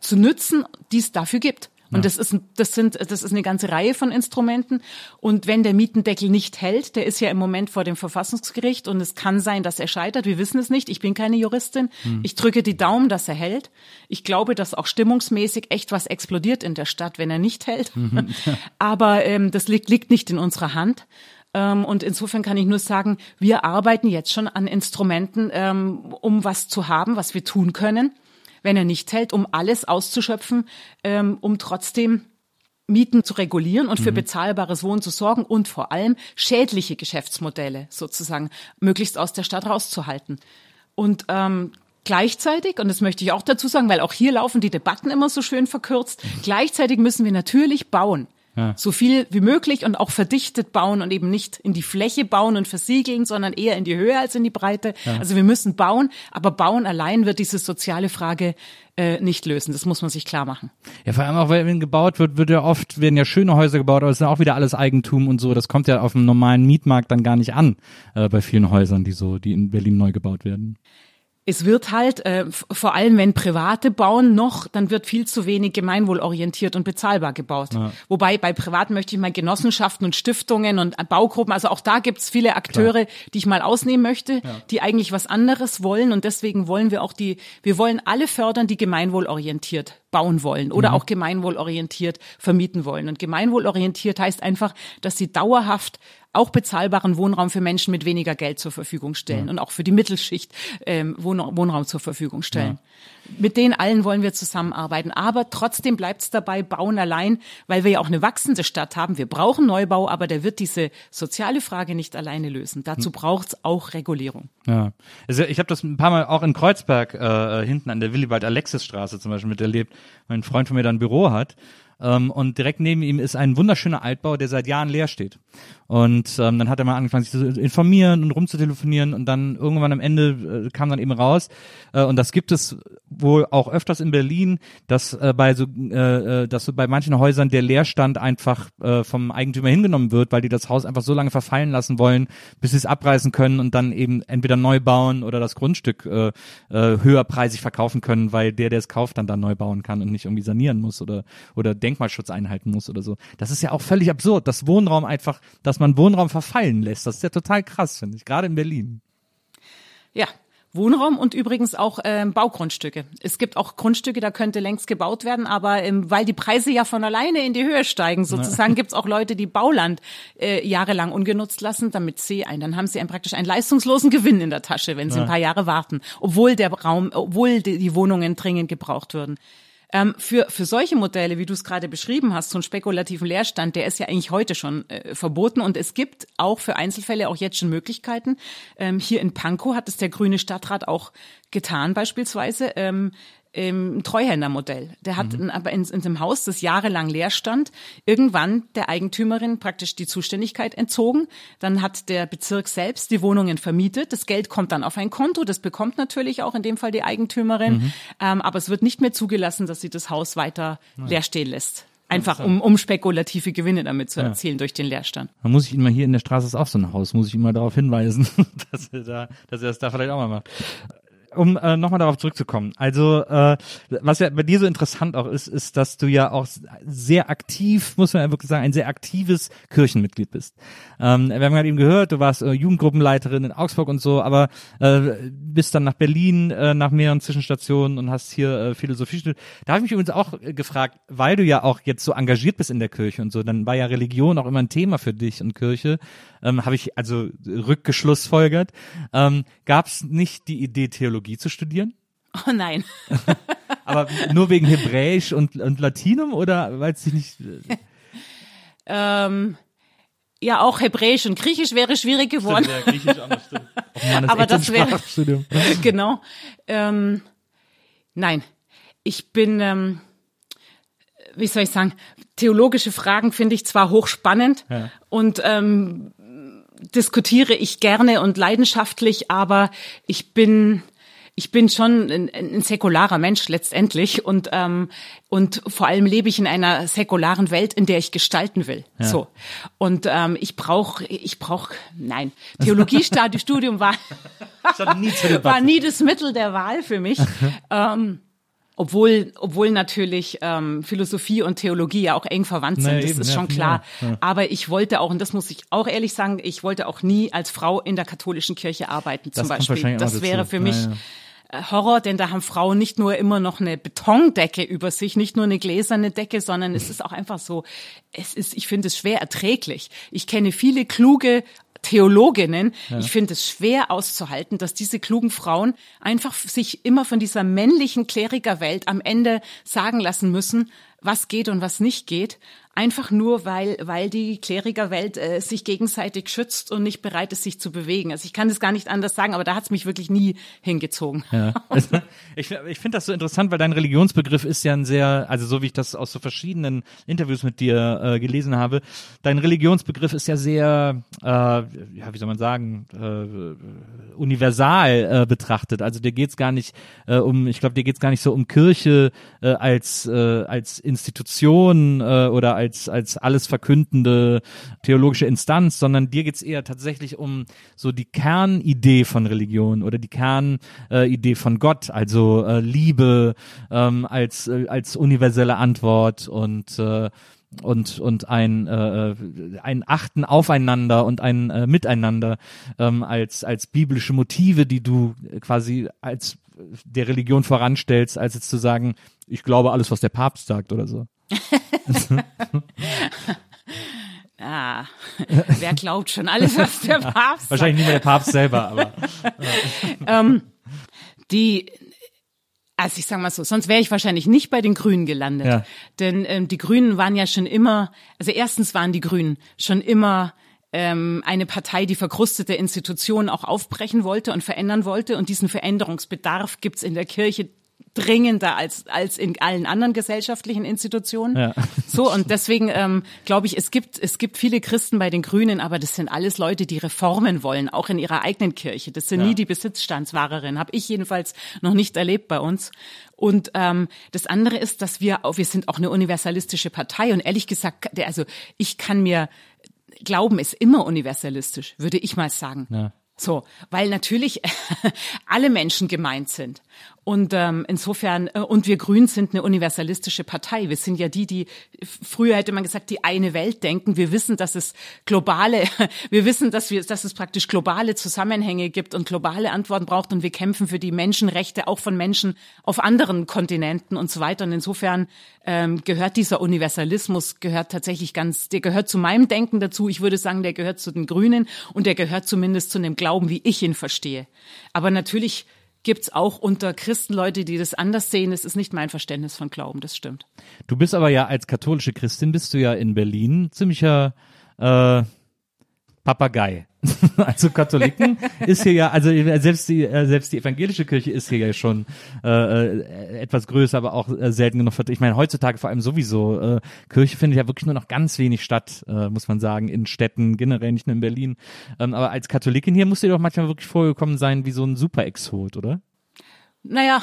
zu nützen, die es dafür gibt. Und ja. das ist, das sind, das ist eine ganze Reihe von Instrumenten. Und wenn der Mietendeckel nicht hält, der ist ja im Moment vor dem Verfassungsgericht und es kann sein, dass er scheitert. Wir wissen es nicht. Ich bin keine Juristin. Hm. Ich drücke die Daumen, dass er hält. Ich glaube, dass auch stimmungsmäßig echt was explodiert in der Stadt, wenn er nicht hält. Mhm. Aber ähm, das liegt, liegt nicht in unserer Hand. Ähm, und insofern kann ich nur sagen, wir arbeiten jetzt schon an Instrumenten, ähm, um was zu haben, was wir tun können wenn er nicht hält, um alles auszuschöpfen, ähm, um trotzdem Mieten zu regulieren und für bezahlbares Wohnen zu sorgen und vor allem schädliche Geschäftsmodelle sozusagen möglichst aus der Stadt rauszuhalten. Und ähm, Gleichzeitig, und das möchte ich auch dazu sagen, weil auch hier laufen die Debatten immer so schön verkürzt, gleichzeitig müssen wir natürlich bauen. Ja. So viel wie möglich und auch verdichtet bauen und eben nicht in die Fläche bauen und versiegeln, sondern eher in die Höhe als in die Breite. Also wir müssen bauen, aber bauen allein wird diese soziale Frage äh, nicht lösen. Das muss man sich klar machen. Ja, vor allem auch, weil wenn gebaut wird, wird ja oft, werden ja schöne Häuser gebaut, aber es ist ja auch wieder alles Eigentum und so. Das kommt ja auf dem normalen Mietmarkt dann gar nicht an, äh, bei vielen Häusern, die so, die in Berlin neu gebaut werden. Es wird halt, äh, vor allem wenn Private bauen noch, dann wird viel zu wenig gemeinwohlorientiert und bezahlbar gebaut. Wobei bei Privaten möchte ich mal Genossenschaften und Stiftungen und Baugruppen, also auch da gibt's viele Akteure, die ich mal ausnehmen möchte, die eigentlich was anderes wollen. Und deswegen wollen wir auch die, wir wollen alle fördern, die gemeinwohlorientiert bauen wollen oder auch gemeinwohlorientiert vermieten wollen. Und gemeinwohlorientiert heißt einfach, dass sie dauerhaft auch bezahlbaren Wohnraum für Menschen mit weniger Geld zur Verfügung stellen und auch für die Mittelschicht ähm, Wohn Wohnraum zur Verfügung stellen. Mit denen allen wollen wir zusammenarbeiten. Aber trotzdem bleibt es dabei, bauen allein, weil wir ja auch eine wachsende Stadt haben. Wir brauchen Neubau, aber der wird diese soziale Frage nicht alleine lösen. Dazu braucht es auch Regulierung. Ja. Also ich habe das ein paar Mal auch in Kreuzberg äh, hinten an der Willibald-Alexis-Straße zum Beispiel miterlebt, weil ein Freund von mir da ein Büro hat. Ähm, und direkt neben ihm ist ein wunderschöner Altbau, der seit Jahren leer steht. Und ähm, dann hat er mal angefangen, sich zu informieren und rumzutelefonieren und dann irgendwann am Ende äh, kam dann eben raus, äh, und das gibt es wohl auch öfters in Berlin, dass äh, bei so, äh, äh, dass so bei manchen Häusern der Leerstand einfach äh, vom Eigentümer hingenommen wird, weil die das Haus einfach so lange verfallen lassen wollen, bis sie es abreißen können und dann eben entweder neu bauen oder das Grundstück äh, äh, höherpreisig verkaufen können, weil der, der es kauft, dann da neu bauen kann und nicht irgendwie sanieren muss oder oder Denkmalschutz einhalten muss oder so. Das ist ja auch völlig absurd, dass Wohnraum einfach, dass man Wohnraum verfallen lässt. Das ist ja total krass, finde ich, gerade in Berlin. Ja. Wohnraum und übrigens auch ähm, Baugrundstücke. Es gibt auch Grundstücke, da könnte längst gebaut werden, aber ähm, weil die Preise ja von alleine in die Höhe steigen, sozusagen, gibt's auch Leute, die Bauland äh, jahrelang ungenutzt lassen, damit sie ein, dann haben sie ein, praktisch einen leistungslosen Gewinn in der Tasche, wenn sie ein paar Jahre warten, obwohl der Raum, obwohl die, die Wohnungen dringend gebraucht würden. Ähm, für, für solche Modelle, wie du es gerade beschrieben hast, so einen spekulativen Leerstand, der ist ja eigentlich heute schon äh, verboten und es gibt auch für Einzelfälle auch jetzt schon Möglichkeiten. Ähm, hier in Pankow hat es der grüne Stadtrat auch getan beispielsweise. Ähm, im Treuhändermodell. Der hat in, aber in, in dem Haus, das jahrelang leer stand, irgendwann der Eigentümerin praktisch die Zuständigkeit entzogen. Dann hat der Bezirk selbst die Wohnungen vermietet. Das Geld kommt dann auf ein Konto. Das bekommt natürlich auch in dem Fall die Eigentümerin. Ähm, aber es wird nicht mehr zugelassen, dass sie das Haus weiter leer stehen lässt. Einfach um, um spekulative Gewinne damit zu erzielen durch den Leerstand. Dann muss ich ihn mal hier in der Straße ist auch so ein Haus, muss ich ihn mal darauf hinweisen, dass er da, dass er das da vielleicht auch mal macht. Um äh, nochmal darauf zurückzukommen. Also, äh, was ja bei dir so interessant auch ist, ist, dass du ja auch sehr aktiv, muss man ja wirklich sagen, ein sehr aktives Kirchenmitglied bist. Ähm, wir haben gerade eben gehört, du warst äh, Jugendgruppenleiterin in Augsburg und so, aber äh, bist dann nach Berlin äh, nach mehreren Zwischenstationen und hast hier äh, Philosophie studiert. Da habe ich mich übrigens auch äh, gefragt, weil du ja auch jetzt so engagiert bist in der Kirche und so, dann war ja Religion auch immer ein Thema für dich und Kirche. Ähm, habe ich also rückgeschlussfolgert. Ähm, Gab es nicht die Idee, Theologie zu studieren? Oh nein. Aber nur wegen Hebräisch und, und Latinum oder weil es dich nicht. äh, ähm, ja, auch Hebräisch und Griechisch wäre schwierig geworden. Ja, Griechisch auch noch stimmt. Oh Mann, Aber so ein das wäre- genau. Ähm, nein, ich bin, ähm, wie soll ich sagen, theologische Fragen finde ich zwar hochspannend Ja. und ähm, diskutiere ich gerne und leidenschaftlich, aber ich bin ich bin schon ein, ein säkularer Mensch letztendlich und ähm, und vor allem lebe ich in einer säkularen Welt, in der ich gestalten will. So und ähm, ich brauche ich brauche nein Theologiestudium war nie war nie das Mittel der Wahl für mich. ähm, obwohl, obwohl natürlich ähm, Philosophie und Theologie ja auch eng verwandt sind, Na, das eben, ist ja, schon ja, klar. ja. Aber ich wollte auch, und das muss ich auch ehrlich sagen, ich wollte auch nie als Frau in der katholischen Kirche arbeiten, zum Das Beispiel. Das wäre für Ja, mich ja. Horror, denn da haben Frauen nicht nur immer noch eine Betondecke über sich, nicht nur eine gläserne Decke, sondern es ist auch einfach so, es ist, ich finde es schwer erträglich. Ich kenne viele kluge Theologinnen. Ich finde es schwer auszuhalten, dass diese klugen Frauen einfach sich immer von dieser männlichen Klerikerwelt am Ende sagen lassen müssen, was geht und was nicht geht. Einfach nur, weil, weil die Klerikerwelt äh, sich gegenseitig schützt und nicht bereit ist, sich zu bewegen. Also ich kann das gar nicht anders sagen, aber da hat es mich wirklich nie hingezogen. Ja. ich ich finde das so interessant, weil dein Religionsbegriff ist ja ein sehr, also so wie ich das aus so verschiedenen Interviews mit dir äh, gelesen habe, dein Religionsbegriff ist ja sehr, äh, ja, wie soll man sagen, äh, universal äh, betrachtet. Also dir geht's gar nicht äh, um, ich glaube, dir geht's gar nicht so um Kirche äh, als, äh, als Institution äh, oder als, als alles verkündende theologische Instanz, sondern dir geht's eher tatsächlich um so die Kernidee von Religion oder die Kernidee äh, von Gott, also äh, Liebe ähm, als, äh, als universelle Antwort und äh, und und ein äh, ein Achten aufeinander und ein äh, Miteinander ähm, als als biblische Motive, die du quasi als der Religion voranstellst, als jetzt zu sagen, ich glaube alles, was der Papst sagt oder so. Ah, wer glaubt schon alles, was der Papst sagt? Wahrscheinlich nicht mehr der Papst selber, aber. ähm, die, also ich sag mal so, sonst wäre ich wahrscheinlich nicht bei den Grünen gelandet. Ja. Denn ähm, die Grünen waren ja schon immer, also erstens waren die Grünen schon immer ähm, eine Partei, die verkrustete Institutionen auch aufbrechen wollte und verändern wollte. Und diesen Veränderungsbedarf gibt's in der Kirche dringender als als in allen anderen gesellschaftlichen Institutionen. Ja. So und deswegen ähm, glaube ich, es gibt es gibt viele Christen bei den Grünen, aber das sind alles Leute, die Reformen wollen, auch in ihrer eigenen Kirche. Das sind Ja. nie die Besitzstandswahrerinnen, habe ich jedenfalls noch nicht erlebt bei uns. Und ähm, das andere ist, dass wir auch wir sind auch eine universalistische Partei und ehrlich gesagt, der, also ich kann mir Glauben ist immer universalistisch, würde ich mal sagen. Ja. So, weil natürlich alle Menschen gemeint sind. Und ähm, insofern, äh, und wir Grünen sind eine universalistische Partei. Wir sind ja die, die, früher hätte man gesagt, die eine Welt denken. Wir wissen, dass es globale, wir wissen, dass wir, dass es praktisch globale Zusammenhänge gibt und globale Antworten braucht. Und wir kämpfen für die Menschenrechte auch von Menschen auf anderen Kontinenten und so weiter. Und insofern ähm, gehört dieser Universalismus, gehört tatsächlich ganz, der gehört zu meinem Denken dazu. Ich würde sagen, der gehört zu den Grünen und der gehört zumindest zu dem Glauben, wie ich ihn verstehe. Aber natürlich gibt's auch unter Christen Leute, die das anders sehen. Es ist nicht mein Verständnis von Glauben, das stimmt. Du bist aber ja als katholische Christin bist du ja in Berlin ziemlicher äh, Papagei. also Katholiken ist hier ja, also selbst die äh, selbst die evangelische Kirche ist hier ja schon äh, äh, etwas größer, aber auch äh, selten genug vertreten. Ich meine heutzutage vor allem sowieso äh, Kirche findet ja wirklich nur noch ganz wenig statt, äh, muss man sagen, in Städten generell nicht nur in Berlin. Ähm, aber als Katholikin hier muss dir doch manchmal wirklich vorgekommen sein wie so ein Super-Exot, oder? Naja,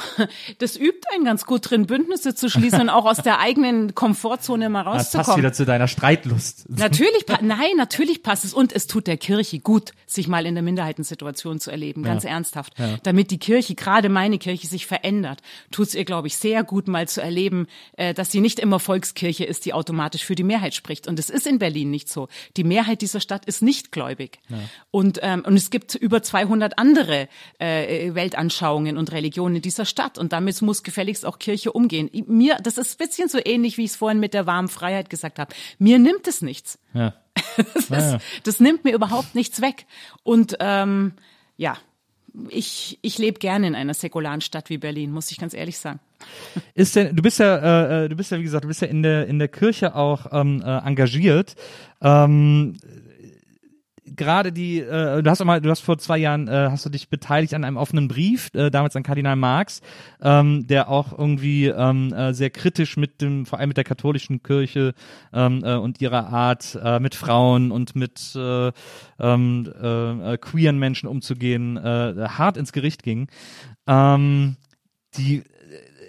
das übt einen ganz gut drin, Bündnisse zu schließen und auch aus der eigenen Komfortzone mal Das passt rauszukommen. wieder zu deiner Streitlust. Natürlich, nein, natürlich passt es. Und es tut der Kirche gut, sich mal in der Minderheitensituation zu erleben, ganz ernsthaft. Damit die Kirche, gerade meine Kirche, sich verändert, tut es ihr, glaube ich, sehr gut, mal zu erleben, äh, dass sie nicht immer Volkskirche ist, die automatisch für die Mehrheit spricht. Und es ist in Berlin nicht so. Die Mehrheit dieser Stadt ist nicht gläubig. Und, ähm, und es gibt über 200 andere äh, Weltanschauungen und Religionen in dieser Stadt. Und damit muss gefälligst auch Kirche umgehen. Mir, das ist ein bisschen so ähnlich, wie ich es vorhin mit der warmen Freiheit gesagt habe. Mir nimmt es nichts. Ja. Das, ist, das nimmt mir überhaupt nichts weg. Und ähm, ja, ich, ich lebe gerne in einer säkularen Stadt wie Berlin, muss ich ganz ehrlich sagen. Ist denn, du bist ja, äh, äh, du bist ja, wie gesagt, du bist ja in der in der Kirche auch ähm, äh, engagiert. Ähm, Gerade die, äh, du hast auch mal, du hast vor zwei Jahren, äh, hast du dich beteiligt an einem offenen Brief, äh, damals an Kardinal Marx, ähm, der auch irgendwie ähm, äh, sehr kritisch mit dem, vor allem mit der katholischen Kirche ähm, äh, und ihrer Art, äh, mit Frauen und mit äh, ähm, äh, äh, queeren Menschen umzugehen, äh, hart ins Gericht ging. Ähm, die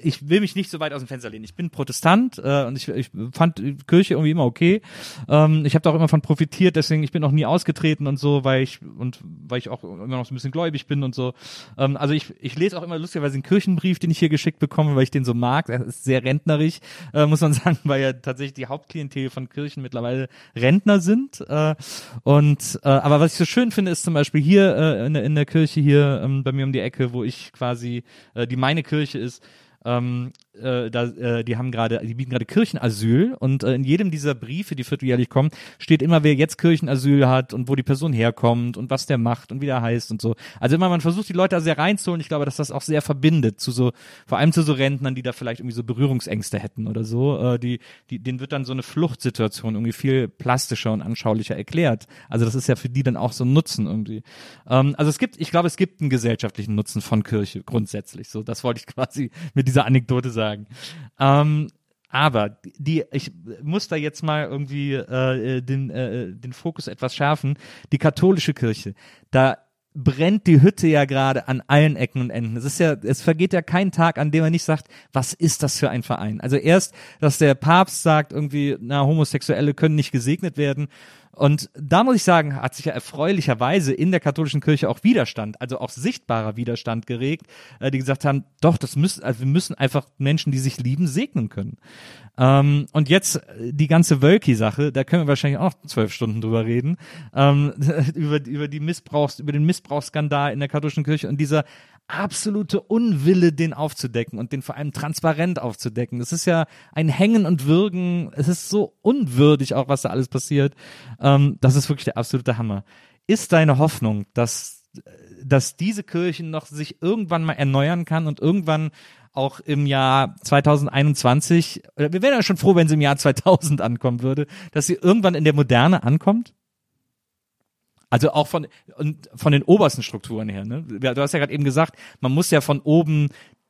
ich will mich nicht so weit aus dem Fenster lehnen. Ich bin Protestant äh, und ich, ich fand die Kirche irgendwie immer okay. Ähm, ich habe da auch immer von profitiert, deswegen ich bin auch nie ausgetreten und so, weil ich und weil ich auch immer noch so ein bisschen gläubig bin und so. Ähm, also ich, ich lese auch immer lustigerweise einen Kirchenbrief, den ich hier geschickt bekomme, weil ich den so mag. Er ist sehr rentnerig, äh, muss man sagen, weil ja tatsächlich die Hauptklientel von Kirchen mittlerweile Rentner sind. Äh, und äh, aber was ich so schön finde, ist zum Beispiel hier äh, in, der, in der Kirche hier ähm, bei mir um die Ecke, wo ich quasi äh, die meine Kirche ist ähm, äh, da, äh, die haben gerade, die bieten gerade Kirchenasyl und äh, in jedem dieser Briefe, die vierteljährlich kommen, steht immer, wer jetzt Kirchenasyl hat und wo die Person herkommt und was der macht und wie der heißt und so. Also immer, man versucht die Leute da sehr reinzuholen. Ich glaube, dass das auch sehr verbindet zu so, vor allem zu so Rentnern, die da vielleicht irgendwie so Berührungsängste hätten oder so. Äh, die, die, denen wird dann so eine Fluchtsituation irgendwie viel plastischer und anschaulicher erklärt. Also das ist ja für die dann auch so ein Nutzen irgendwie. Ähm, also es gibt, ich glaube, es gibt einen gesellschaftlichen Nutzen von Kirche grundsätzlich. So, das wollte ich quasi mit dieser Anekdote sagen. Ähm, aber die, ich muss da jetzt mal irgendwie äh, den, äh, den Fokus etwas schärfen. Die katholische Kirche, da brennt die Hütte ja gerade an allen Ecken und Enden. Es ist ja, es vergeht ja kein Tag, an dem man nicht sagt, was ist das für ein Verein? Also erst, dass der Papst sagt, irgendwie, na, Homosexuelle können nicht gesegnet werden. Und da muss ich sagen, hat sich ja erfreulicherweise in der katholischen Kirche auch Widerstand, also auch sichtbarer Widerstand geregt, äh, die gesagt haben, doch, das müssen, also wir müssen einfach Menschen, die sich lieben, segnen können. Ähm, und jetzt äh, die ganze Wölki-Sache, da können wir wahrscheinlich auch zwölf Stunden drüber reden, ähm, über, über die Missbrauchs, über den Missbrauchsskandal in der katholischen Kirche und dieser absolute Unwille, den aufzudecken und den vor allem transparent aufzudecken. Das ist ja ein Hängen und Würgen. Es ist so unwürdig auch, was da alles passiert. Ähm, das ist wirklich der absolute Hammer. Ist deine Hoffnung, dass, dass diese Kirchen noch sich irgendwann mal erneuern kann und irgendwann auch im Jahr 2021, wir wären ja schon froh, wenn sie im Jahr 2000 ankommen würde, dass sie irgendwann in der Moderne ankommt? Also auch von, und von den obersten Strukturen her. Ne? Du hast ja gerade eben gesagt, man muss ja von oben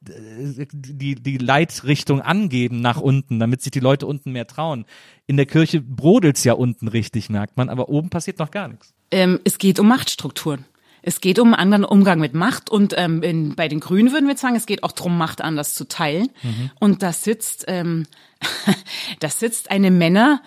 äh, die, die Leitrichtung angeben nach unten, damit sich die Leute unten mehr trauen. In der Kirche brodelt's ja unten richtig, merkt man, aber oben passiert noch gar nichts. Ähm, es geht um Machtstrukturen. Es geht um einen anderen Umgang mit Macht und ähm, in, bei den Grünen würden wir sagen, es geht auch darum, Macht anders zu teilen. Mhm. Und da sitzt, ähm, da sitzt eine Männer-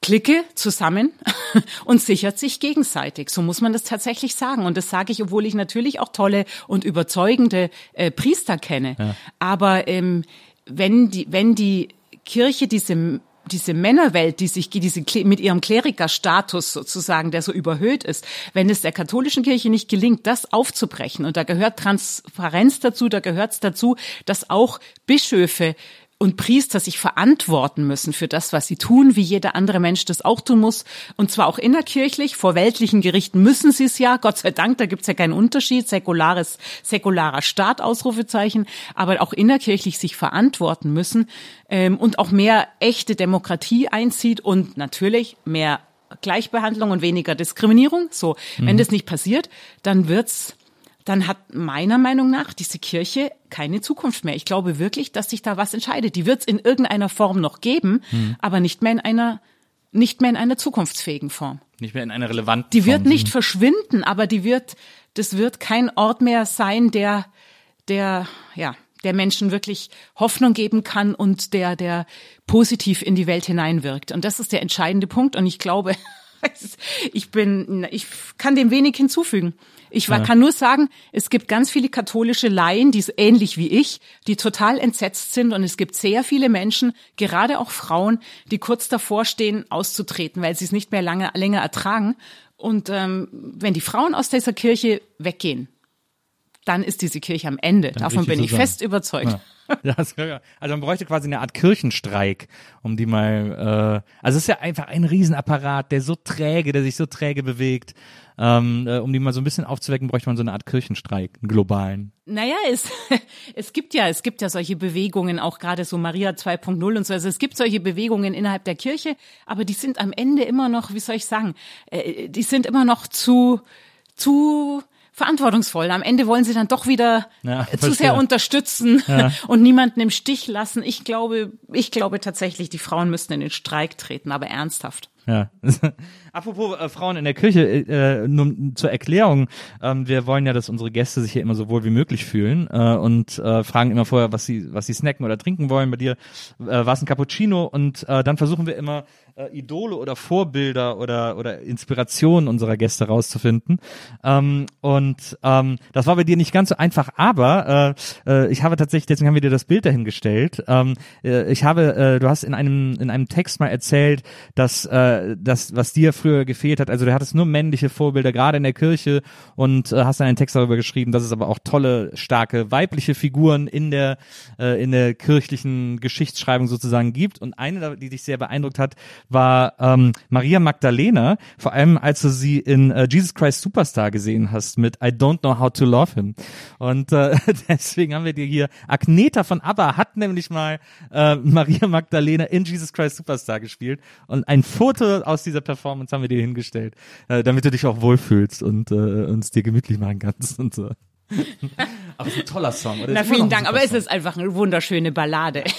Clique zusammen und sichert sich gegenseitig. So muss man das tatsächlich sagen. Und das sage ich, obwohl ich natürlich auch tolle und überzeugende äh, Priester kenne. Ja. Aber ähm, wenn die, wenn die Kirche diese diese Männerwelt, die sich diese mit ihrem Klerikerstatus sozusagen, der so überhöht ist, wenn es der katholischen Kirche nicht gelingt, das aufzubrechen, und da gehört Transparenz dazu, da gehört es dazu, dass auch Bischöfe und Priester sich verantworten müssen für das, was sie tun, wie jeder andere Mensch das auch tun muss. Und zwar auch innerkirchlich, vor weltlichen Gerichten müssen sie es ja, Gott sei Dank, da gibt's ja keinen Unterschied, säkulares, säkularer Staat, Ausrufezeichen, aber auch innerkirchlich sich verantworten müssen ähm, und auch mehr echte Demokratie einzieht und natürlich mehr Gleichbehandlung und weniger Diskriminierung. So, mhm. wenn das nicht passiert, dann wird's dann hat meiner Meinung nach diese Kirche keine Zukunft mehr. Ich glaube wirklich, dass sich da was entscheidet. Die wird es in irgendeiner Form noch geben, hm. aber nicht mehr in einer nicht mehr in einer zukunftsfähigen Form. Nicht mehr in einer relevanten Die wird Form. nicht verschwinden, aber die wird, das wird kein Ort mehr sein, der, der, ja, der Menschen wirklich Hoffnung geben kann und der, der positiv in die Welt hineinwirkt. Und das ist der entscheidende Punkt. Und ich glaube, ich bin, ich kann dem wenig hinzufügen. Ich war, ja. kann nur sagen, es gibt ganz viele katholische Laien, die ähnlich wie ich, die total entsetzt sind und es gibt sehr viele Menschen, gerade auch Frauen, die kurz davor stehen, auszutreten, weil sie es nicht mehr lange, länger ertragen. Und ähm, wenn die Frauen aus dieser Kirche weggehen, dann ist diese Kirche am Ende. Dann Davon bin ich zusammen. fest überzeugt. Ja. Das, also man bräuchte quasi eine Art Kirchenstreik, um die mal. Äh, also es ist ja einfach ein Riesenapparat, der so träge, der sich so träge bewegt. Ähm, äh, um die mal so ein bisschen aufzuwecken, bräuchte man so eine Art Kirchenstreik, einen globalen. Naja, es, es gibt ja, es gibt ja solche Bewegungen, auch gerade so Maria 2.0 und so. Also es gibt solche Bewegungen innerhalb der Kirche, aber die sind am Ende immer noch, wie soll ich sagen, äh, die sind immer noch zu, zu verantwortungsvoll. Am Ende wollen sie dann doch wieder ja, zu sehr unterstützen ja. und niemanden im Stich lassen. Ich glaube, ich glaube tatsächlich, die Frauen müssten in den Streik treten, aber ernsthaft. Ja. Apropos äh, Frauen in der Küche, äh, nur zur Erklärung, ähm, wir wollen ja, dass unsere Gäste sich hier immer so wohl wie möglich fühlen äh, und äh, fragen immer vorher, was sie, was sie snacken oder trinken wollen. Bei dir äh, war es ein Cappuccino und äh, dann versuchen wir immer äh, Idole oder Vorbilder oder, oder Inspirationen unserer Gäste rauszufinden. Ähm, und ähm, das war bei dir nicht ganz so einfach, aber äh, äh, ich habe tatsächlich, deswegen haben wir dir das Bild dahingestellt. Ähm, äh, ich habe, äh, du hast in einem, in einem Text mal erzählt, dass äh, das, was dir früher gefehlt hat. Also du hattest nur männliche Vorbilder, gerade in der Kirche und äh, hast dann einen Text darüber geschrieben, dass es aber auch tolle, starke weibliche Figuren in der äh, in der kirchlichen Geschichtsschreibung sozusagen gibt. Und eine, die dich sehr beeindruckt hat, war ähm, Maria Magdalena, vor allem als du sie in äh, Jesus Christ Superstar gesehen hast mit I Don't Know How to Love Him. Und äh, deswegen haben wir dir hier Agneta von ABBA hat nämlich mal äh, Maria Magdalena in Jesus Christ Superstar gespielt und ein Foto aus dieser Performance haben wir dir hingestellt, äh, damit du dich auch wohlfühlst und äh, uns dir gemütlich machen kannst und so. Aber es ist ein toller Song. Oder Na, vielen Dank, aber es ist einfach eine wunderschöne Ballade.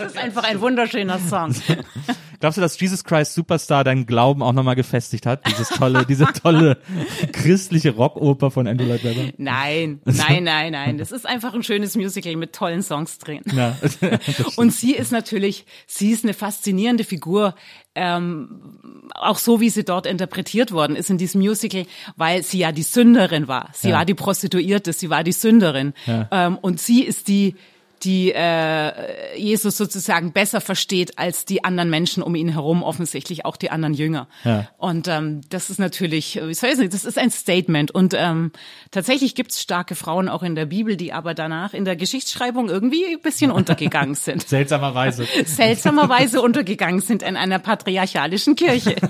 Es ist einfach ein wunderschöner Song. Glaubst du, dass Jesus Christ Superstar deinen Glauben auch nochmal gefestigt hat? Dieses tolle, diese tolle christliche Rockoper von Andrew Lloyd Webber? Nein, nein, nein, nein. Das ist einfach ein schönes Musical mit tollen Songs drin. Ja. Und sie ist natürlich, sie ist eine faszinierende Figur, ähm, auch so wie sie dort interpretiert worden ist in diesem Musical, weil sie ja die Sünderin war. Sie Ja. war die Prostituierte, sie war die Sünderin. Ja. Ähm, und sie ist die, die äh, Jesus sozusagen besser versteht als die anderen Menschen um ihn herum, offensichtlich auch die anderen Jünger. Ja. Und ähm, das ist natürlich, äh, ich weiß nicht, das ist ein Statement. Und ähm, tatsächlich gibt es starke Frauen auch in der Bibel, die aber danach in der Geschichtsschreibung irgendwie ein bisschen untergegangen sind. Seltsamerweise. Seltsamerweise untergegangen sind in einer patriarchalischen Kirche.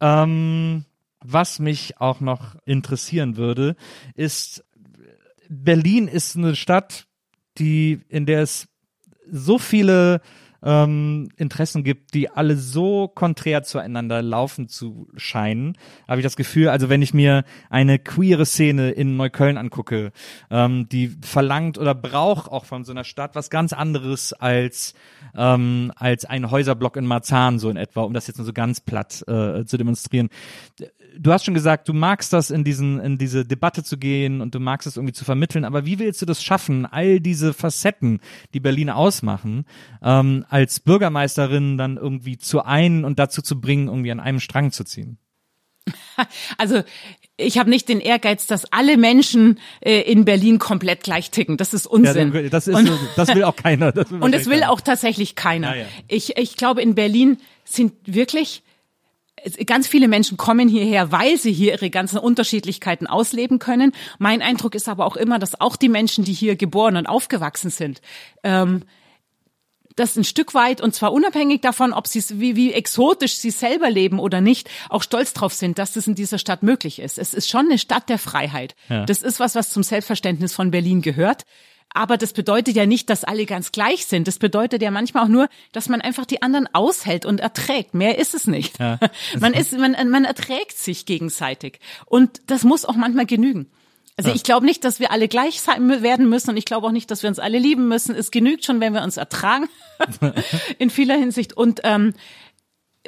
Ähm, was mich auch noch interessieren würde, ist, Berlin ist eine Stadt, die, in der es so viele ähm, Interessen gibt, die alle so konträr zueinander laufen zu scheinen, habe ich das Gefühl, also wenn ich mir eine queere Szene in Neukölln angucke, ähm, die verlangt oder braucht auch von so einer Stadt was ganz anderes als ähm, als ein Häuserblock in Marzahn so in etwa, um das jetzt nur so ganz platt äh, zu demonstrieren. Du hast schon gesagt, du magst das in diesen in diese Debatte zu gehen und du magst es irgendwie zu vermitteln, aber wie willst du das schaffen, all diese Facetten, die Berlin ausmachen, ähm, als Bürgermeisterin dann irgendwie zu ein und dazu zu bringen, irgendwie an einem Strang zu ziehen? Also ich habe nicht den Ehrgeiz, dass alle Menschen äh, in Berlin komplett gleich ticken. Das ist Unsinn. Ja, das ist Und- das will auch keiner. Das Und es will auch tatsächlich keiner. Ja, ja. Ich, ich glaube, in Berlin sind wirklich ganz viele Menschen kommen hierher, weil sie hier ihre ganzen Unterschiedlichkeiten ausleben können. Mein Eindruck ist aber auch immer, dass auch die Menschen, die hier geboren und aufgewachsen sind, ähm, das ein Stück weit, und zwar unabhängig davon, ob sie wie, wie exotisch sie selber leben oder nicht, auch stolz drauf sind, dass das in dieser Stadt möglich ist. Es ist schon eine Stadt der Freiheit. Ja. Das ist was, was zum Selbstverständnis von Berlin gehört. Aber das bedeutet ja nicht, dass alle ganz gleich sind. Das bedeutet ja manchmal auch nur, dass man einfach die anderen aushält und erträgt. Mehr ist es nicht. Man ist, man, man erträgt sich gegenseitig. Und das muss auch manchmal genügen. Also ich glaube nicht, dass wir alle gleich sein werden müssen und ich glaube auch nicht, dass wir uns alle lieben müssen. Es genügt schon, wenn wir uns ertragen in vieler Hinsicht. Und ähm,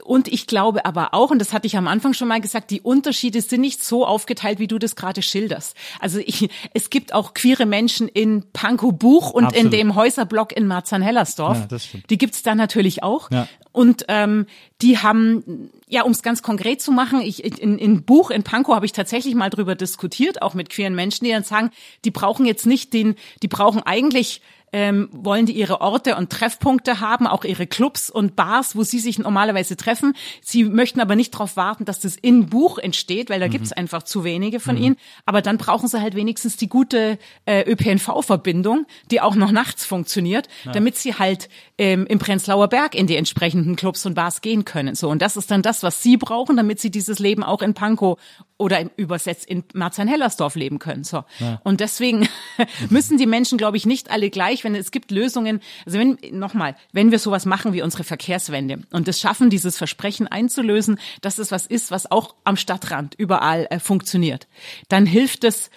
und ich glaube aber auch, und das hatte ich am Anfang schon mal gesagt, die Unterschiede sind nicht so aufgeteilt, wie du das gerade schilderst. Also ich, es gibt auch queere Menschen in Pankow Buch und in Absolut. dem Häuserblock in Marzahn-Hellersdorf. Ja. Die gibt's da natürlich auch. Ja. Und ähm, die haben, ja, um es ganz konkret zu machen, ich, in, in Buch in Pankow habe ich tatsächlich mal drüber diskutiert, auch mit queeren Menschen, die dann sagen, die brauchen jetzt nicht den, die brauchen eigentlich ähm, wollen die ihre Orte und Treffpunkte haben, auch ihre Clubs und Bars, wo sie sich normalerweise treffen. Sie möchten aber nicht darauf warten, dass das in Buch entsteht, weil da gibt's einfach zu wenige von ihnen. Aber dann brauchen sie halt wenigstens die gute äh, ÖPNV-Verbindung, die auch noch nachts funktioniert, damit sie halt ähm, im Prenzlauer Berg in die entsprechenden Clubs und Bars gehen können. So und das ist dann das, was sie brauchen, damit sie dieses Leben auch in Pankow oder im übersetzt in Marzahn-Hellersdorf leben können. So und deswegen müssen die Menschen, glaube ich, nicht alle gleich, wenn es gibt Lösungen. Also wenn nochmal, wenn wir sowas machen wie unsere Verkehrswende und es schaffen, dieses Versprechen einzulösen, dass es was ist, was auch am Stadtrand überall äh, funktioniert, dann hilft es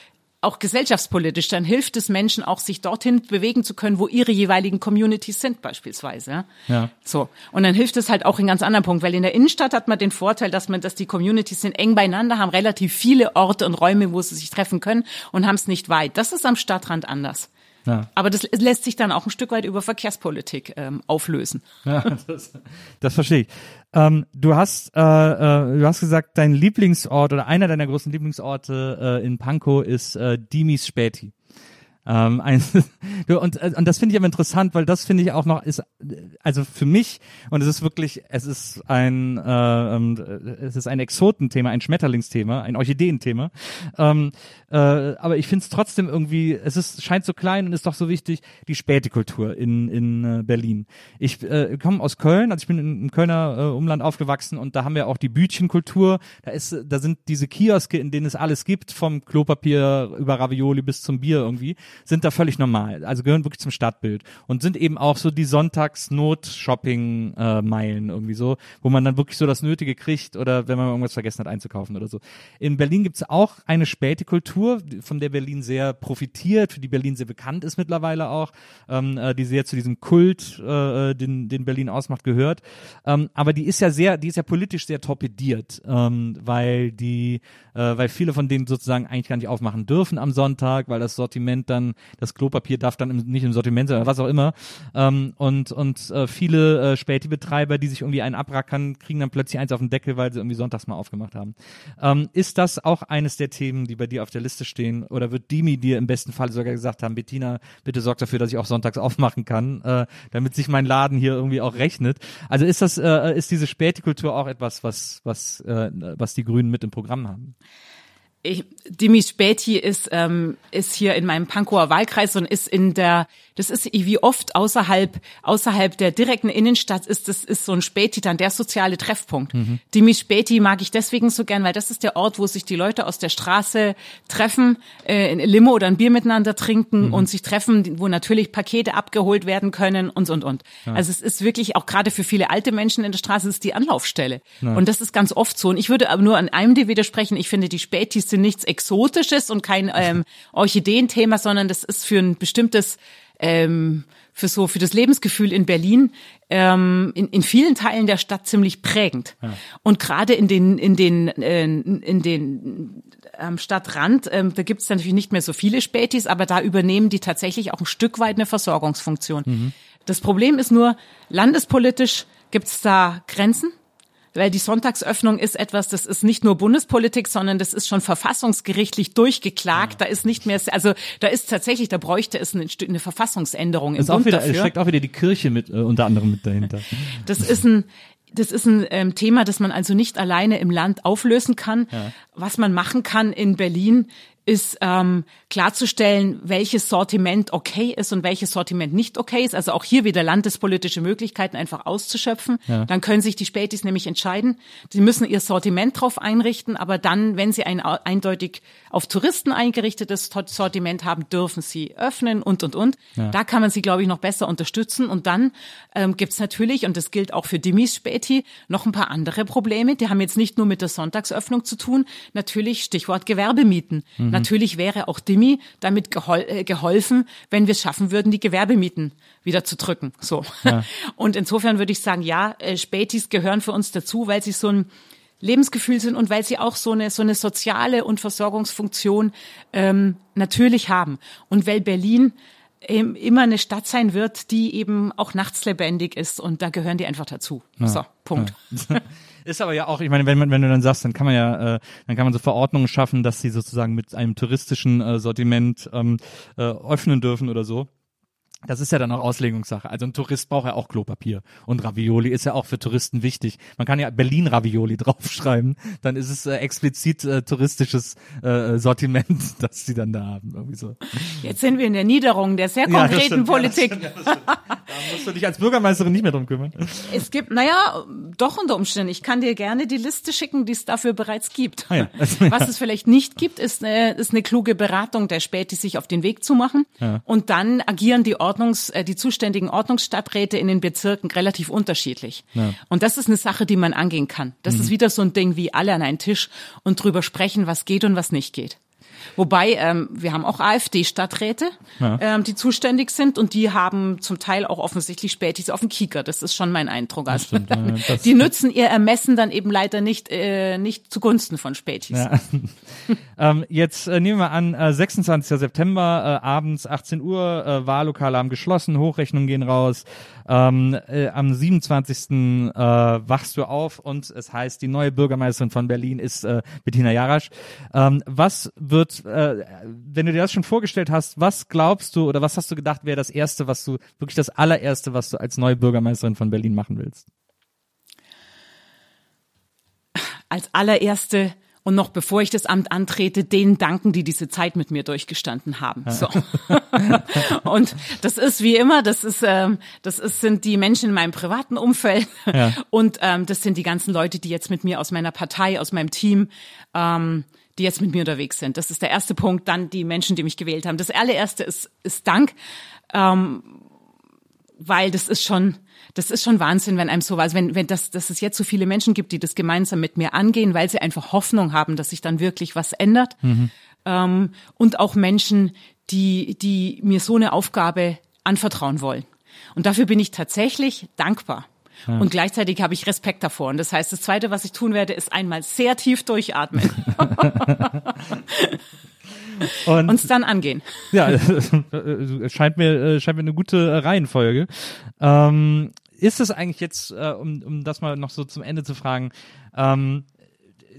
auch gesellschaftspolitisch, dann hilft es Menschen auch, sich dorthin bewegen zu können, wo ihre jeweiligen Communities sind, beispielsweise. Ja. So. Und dann hilft es halt auch in ganz anderen Punkten, weil in der Innenstadt hat man den Vorteil, dass man, dass die Communities sind eng beieinander, haben relativ viele Orte und Räume, wo sie sich treffen können und haben es nicht weit. Das ist am Stadtrand anders. Ja. Aber das lässt sich dann auch ein Stück weit über Verkehrspolitik ähm, auflösen. Ja, das, das verstehe ich. Ähm, du hast, äh, äh, du hast gesagt, dein Lieblingsort oder einer deiner großen Lieblingsorte äh, in Pankow ist äh, Dimis Späti. Ähm, ein, und, äh, und das finde ich aber interessant, weil das finde ich auch noch ist, also für mich und es ist wirklich, es ist ein, äh, ähm, es ist ein Exotenthema, ein Schmetterlingsthema, ein Orchideenthema. Ähm, äh, aber ich finde es trotzdem irgendwie, es ist scheint so klein und ist doch so wichtig die Spätekultur in in äh, Berlin. Ich äh, komme aus Köln, also ich bin im Kölner äh, Umland aufgewachsen und da haben wir auch die Bütchenkultur. Da ist, da sind diese Kioske, in denen es alles gibt, vom Klopapier über Ravioli bis zum Bier irgendwie sind da völlig normal. Also gehören wirklich zum Stadtbild und sind eben auch so die Sonntags-Not-Shopping-Meilen irgendwie so, wo man dann wirklich so das Nötige kriegt oder wenn man irgendwas vergessen hat einzukaufen oder so. In Berlin gibt's auch eine späte Kultur, von der Berlin sehr profitiert, für die Berlin sehr bekannt ist mittlerweile auch, ähm, äh, die sehr zu diesem Kult, äh, den, den Berlin ausmacht, gehört. Ähm, aber die ist ja sehr, die ist ja politisch sehr torpediert, ähm, weil die, äh, weil viele von denen sozusagen eigentlich gar nicht aufmachen dürfen am Sonntag, weil das Sortiment dann das Klopapier darf dann im, nicht im Sortiment sein, was auch immer. Ähm, und und äh, viele äh, Späti-Betreiber, die sich irgendwie einen abrackern, kriegen dann plötzlich eins auf den Deckel, weil sie irgendwie sonntags mal aufgemacht haben. Ähm, ist das auch eines der Themen, die bei dir auf der Liste stehen? Oder wird Dimi dir im besten Fall sogar gesagt haben, Bettina, bitte sorg dafür, dass ich auch sonntags aufmachen kann, äh, damit sich mein Laden hier irgendwie auch rechnet? Also ist das, äh, ist diese Späti-Kultur auch etwas, was, was, äh, was die Grünen mit im Programm haben? Ich, Dimi Späti ist, ähm, ist hier in meinem Pankower Wahlkreis und ist in der, das ist wie oft außerhalb, außerhalb der direkten Innenstadt ist, das ist so ein Späti dann der soziale Treffpunkt. Mhm. Dimi Späti mag ich deswegen so gern, weil das ist der Ort, wo sich die Leute aus der Straße treffen, äh, ein Limo oder ein Bier miteinander trinken mhm. und sich treffen, wo natürlich Pakete abgeholt werden können und, und, und. Ja. Also es ist wirklich auch gerade für viele alte Menschen in der Straße ist die Anlaufstelle. Ja. Und das ist ganz oft so. Und ich würde aber nur an einem dir widersprechen. Ich finde, die Spätis sind nichts Exotisches und kein ähm, Orchideenthema, sondern das ist für ein bestimmtes ähm, für so für das Lebensgefühl in Berlin ähm, in, in vielen Teilen der Stadt ziemlich prägend ja. und gerade in den in den äh, in den am Stadtrand ähm, da gibt es natürlich nicht mehr so viele Spätis, aber da übernehmen die tatsächlich auch ein Stück weit eine Versorgungsfunktion. Mhm. Das Problem ist nur landespolitisch gibt es da Grenzen weil die Sonntagsöffnung ist etwas, das ist nicht nur Bundespolitik, sondern das ist schon verfassungsgerichtlich durchgeklagt. Ja. Da ist nicht mehr, also da ist tatsächlich, da bräuchte es eine, eine Verfassungsänderung. Ist auch wieder, dafür. steckt auch wieder die Kirche mit äh, unter anderem mit dahinter. Das ist ein das ist ein ähm, Thema, das man also nicht alleine im Land auflösen kann. Ja. Was man machen kann in Berlin, ist ähm, klarzustellen, welches Sortiment okay ist und welches Sortiment nicht okay ist. Also auch hier wieder landespolitische Möglichkeiten einfach auszuschöpfen. Ja. Dann können sich die Spätis nämlich entscheiden. Sie müssen ihr Sortiment drauf einrichten, aber dann, wenn sie ein eindeutig auf Touristen eingerichtetes Sortiment haben, dürfen sie öffnen und, und, und. Ja. Da kann man sie, glaube ich, noch besser unterstützen. Und dann ähm, gibt natürlich, und das gilt auch für Dimis Späti, noch ein paar andere Probleme. Die haben jetzt nicht nur mit der Sonntagsöffnung zu tun. Natürlich Stichwort Gewerbemieten. Mhm. Natürlich wäre auch Dimi damit gehol äh, geholfen, wenn wir es schaffen würden, die Gewerbemieten wieder zu drücken. So. Ja. Und insofern würde ich sagen, ja, äh, Spätis gehören für uns dazu, weil sie so ein Lebensgefühl sind und weil sie auch so eine so eine soziale und Versorgungsfunktion ähm, natürlich haben und weil Berlin ähm, immer eine Stadt sein wird, die eben auch nachts lebendig ist und da gehören die einfach dazu. Ja. So, Punkt. Ja. Ist aber ja auch, ich meine, wenn wenn du dann sagst, dann kann man ja, äh, dann kann man so Verordnungen schaffen, dass sie sozusagen mit einem touristischen äh, Sortiment ähm, äh, öffnen dürfen oder so. Das ist ja dann auch Auslegungssache. Also ein Tourist braucht ja auch Klopapier. Und Ravioli ist ja auch für Touristen wichtig. Man kann ja Berlin Ravioli draufschreiben. Dann ist es äh, explizit äh, touristisches äh, Sortiment, das sie dann da haben. Irgendwie so. Jetzt sind wir in der Niederung der sehr konkreten ja, Politik. Ja, da musst du dich als Bürgermeisterin nicht mehr drum kümmern. Es gibt, naja, doch unter Umständen. Ich kann dir gerne die Liste schicken, die es dafür bereits gibt. Ah, ja. Was es vielleicht nicht gibt, ist eine, ist eine kluge Beratung der Späti, sich auf den Weg zu machen. Und dann agieren die Ordnungs, äh, die zuständigen Ordnungsstadträte in den Bezirken relativ unterschiedlich. Ja. Und das ist eine Sache, die man angehen kann. Das mhm. ist wieder so ein Ding wie alle an einen Tisch und drüber sprechen, was geht und was nicht geht. Wobei, ähm, wir haben auch AfD-Stadträte, ja. ähm, die zuständig sind und die haben zum Teil auch offensichtlich Spätis auf dem Kieker. Das ist schon mein Eindruck. Also, stimmt, ja, die nützen ihr Ermessen dann eben leider nicht, äh, nicht zugunsten von Spätis. Ja. ähm, jetzt äh, nehmen wir an, äh, 26. September, äh, abends 18 Uhr, äh, Wahllokale haben geschlossen, Hochrechnungen gehen raus. Ähm, äh, am 27. Äh, wachst du auf und es heißt, die neue Bürgermeisterin von Berlin ist äh, Bettina Jarasch. Ähm, was wird kurz, äh, wenn du dir das schon vorgestellt hast, was glaubst du oder was hast du gedacht, wäre das Erste, was du, wirklich das allererste, was du als neue Bürgermeisterin von Berlin machen willst? Als allererste und noch bevor ich das Amt antrete, denen danken, die diese Zeit mit mir durchgestanden haben. So. und das ist wie immer, das ist, ähm, das ist, sind die Menschen in meinem privaten Umfeld ja. und ähm, das sind die ganzen Leute, die jetzt mit mir aus meiner Partei, aus meinem Team, ähm, die jetzt mit mir unterwegs sind. Das ist der erste Punkt. Dann die Menschen, die mich gewählt haben. Das allererste ist, ist Dank, ähm, weil das ist schon das ist schon Wahnsinn, wenn einem so was, wenn, wenn das, dass es jetzt so viele Menschen gibt, die das gemeinsam mit mir angehen, weil sie einfach Hoffnung haben, dass sich dann wirklich was ändert. Mhm. Ähm, und auch Menschen, die, die mir so eine Aufgabe anvertrauen wollen. Und dafür bin ich tatsächlich dankbar. Ja. Und gleichzeitig habe ich Respekt davor. Und das heißt, das Zweite, was ich tun werde, ist einmal sehr tief durchatmen. und uns dann angehen. Ja, scheint mir, scheint mir eine gute Reihenfolge. Ähm, ist es eigentlich jetzt, äh, um, um das mal noch so zum Ende zu fragen, ähm,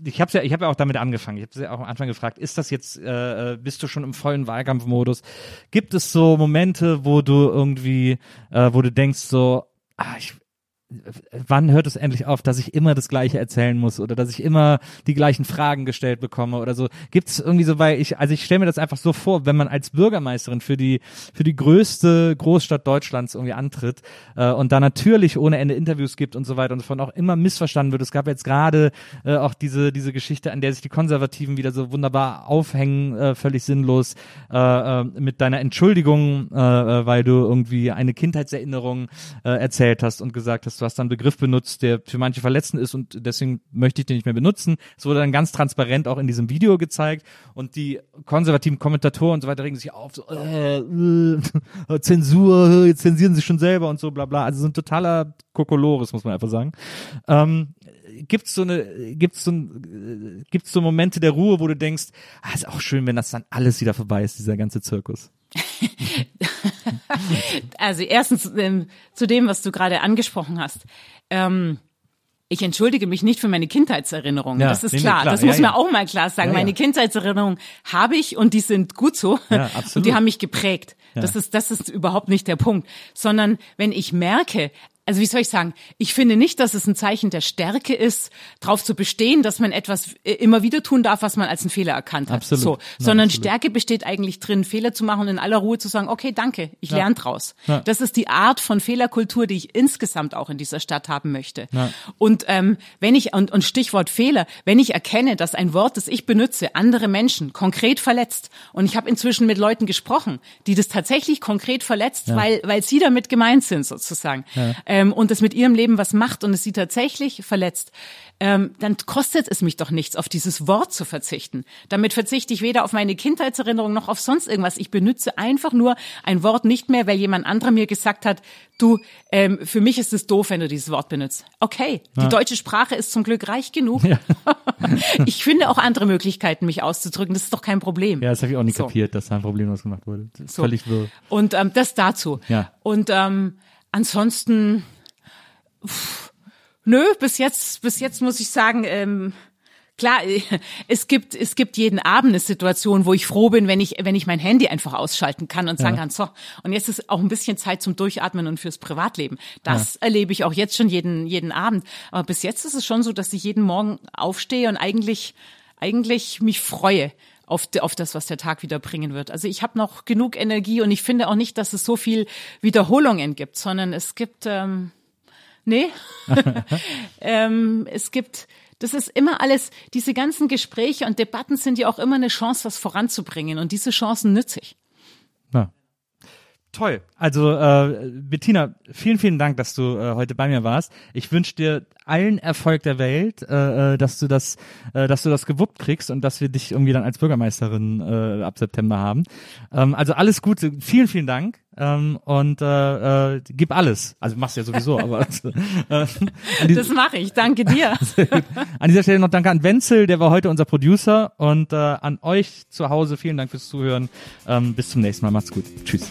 ich habe ja, ich habe ja auch damit angefangen. Ich habe ja auch am Anfang gefragt: Ist das jetzt? Äh, äh, bist du schon im vollen Wahlkampfmodus? Gibt es so Momente, wo du irgendwie, äh, wo du denkst so, ah, ich, wann hört es endlich auf, dass ich immer das Gleiche erzählen muss oder dass ich immer die gleichen Fragen gestellt bekomme oder so? Gibt es irgendwie so, weil ich, also ich stelle mir das einfach so vor, wenn man als Bürgermeisterin für die für die größte Großstadt Deutschlands irgendwie antritt äh, und da natürlich ohne Ende Interviews gibt und so weiter und so auch immer missverstanden wird. Es gab jetzt gerade äh, auch diese diese Geschichte, an der sich die Konservativen wieder so wunderbar aufhängen, äh, völlig sinnlos äh, äh, mit deiner Entschuldigung, äh, äh weil du irgendwie eine Kindheitserinnerung äh, erzählt hast und gesagt hast hast, du hast dann Begriff benutzt, der für manche verletzend ist und deswegen möchte ich den nicht mehr benutzen. Es wurde dann ganz transparent auch in diesem Video gezeigt und die konservativen Kommentatoren und so weiter regen sich auf, so, äh, äh, Zensur, jetzt zensieren sie schon selber und so, bla bla. Also so ein totaler Kokolores, muss man einfach sagen. Ähm, gibt's so eine, gibt's so, ein, gibt's so Momente der Ruhe, wo du denkst, ah, ist auch schön, wenn das dann alles wieder vorbei ist, dieser ganze Zirkus. also erstens ähm, zu dem, was du gerade angesprochen hast. Ähm, ich entschuldige mich nicht für meine Kindheitserinnerungen. Ja, das ist nee, klar. klar. Das ja, muss ja. man auch mal klar sagen. Meine Kindheitserinnerungen habe ich und die sind gut so. Und die haben mich geprägt. Das ist, das ist überhaupt nicht der Punkt. Sondern wenn ich merke, also wie soll ich sagen, ich finde nicht, dass es ein Zeichen der Stärke ist, darauf zu bestehen, dass man etwas äh, immer wieder tun darf, was man als einen Fehler erkannt hat. Absolut. So, sondern absolut. Stärke besteht eigentlich drin, Fehler zu machen und in aller Ruhe zu sagen, okay, danke, ich ja. lerne draus. Ja. Das ist die Art von Fehlerkultur, die ich insgesamt auch in dieser Stadt haben möchte. Ja. Und ähm, wenn ich und, und Stichwort Fehler, wenn ich erkenne, dass ein Wort, das ich benutze, andere Menschen konkret verletzt, und ich habe inzwischen mit Leuten gesprochen, die das tatsächlich konkret verletzt, weil weil sie damit gemeint sind sozusagen. Äh, ähm, und es mit ihrem Leben was macht und es sie tatsächlich verletzt, ähm, dann kostet es mich doch nichts, auf dieses Wort zu verzichten. Damit verzichte ich weder auf meine Kindheitserinnerung noch auf sonst irgendwas. Ich benutze einfach nur ein Wort nicht mehr, weil jemand anderer mir gesagt hat, du, ähm, für mich ist es doof, wenn du dieses Wort benutzt. Okay, die ja. deutsche Sprache ist zum Glück reich genug. Ja. ich finde auch andere Möglichkeiten, mich auszudrücken. Das ist doch kein Problem. Ja, das habe ich auch nicht so. kapiert, dass da ein Problem was gemacht wurde. So. Völlig wirr. Und ähm, das dazu. Ja. Und ähm, ansonsten Pff, nö, bis jetzt, bis jetzt muss ich sagen, ähm, klar, es gibt, es gibt jeden Abend eine Situation, wo ich froh bin, wenn ich, wenn ich mein Handy einfach ausschalten kann und sagen ja. kann, so, und jetzt ist auch ein bisschen Zeit zum Durchatmen und fürs Privatleben. Das ja. erlebe ich auch jetzt schon jeden, jeden Abend. Aber bis jetzt ist es schon so, dass ich jeden Morgen aufstehe und eigentlich, eigentlich mich freue auf, auf das, was der Tag wieder bringen wird. Also ich habe noch genug Energie und ich finde auch nicht, dass es so viel Wiederholungen gibt, sondern es gibt, ähm, Nee. ähm, es gibt, das ist immer alles, diese ganzen Gespräche und Debatten sind ja auch immer eine Chance, was voranzubringen. Und diese Chancen nütze ich. Ja. Toll. Also äh, Bettina, vielen, vielen Dank, dass du äh, heute bei mir warst. Ich wünsche dir allen Erfolg der Welt, äh, äh, dass du das, äh, dass du das gewuppt kriegst und dass wir dich irgendwie dann als Bürgermeisterin äh, ab September haben. Ähm, also alles Gute, vielen, vielen Dank ähm, und äh, äh, gib alles. Also machst du ja sowieso, aber äh, das mache ich. Danke dir. an dieser Stelle noch danke an Wenzel, der war heute unser Producer und äh, an euch zu Hause vielen Dank fürs Zuhören. Ähm, bis zum nächsten Mal. Macht's gut. Tschüss.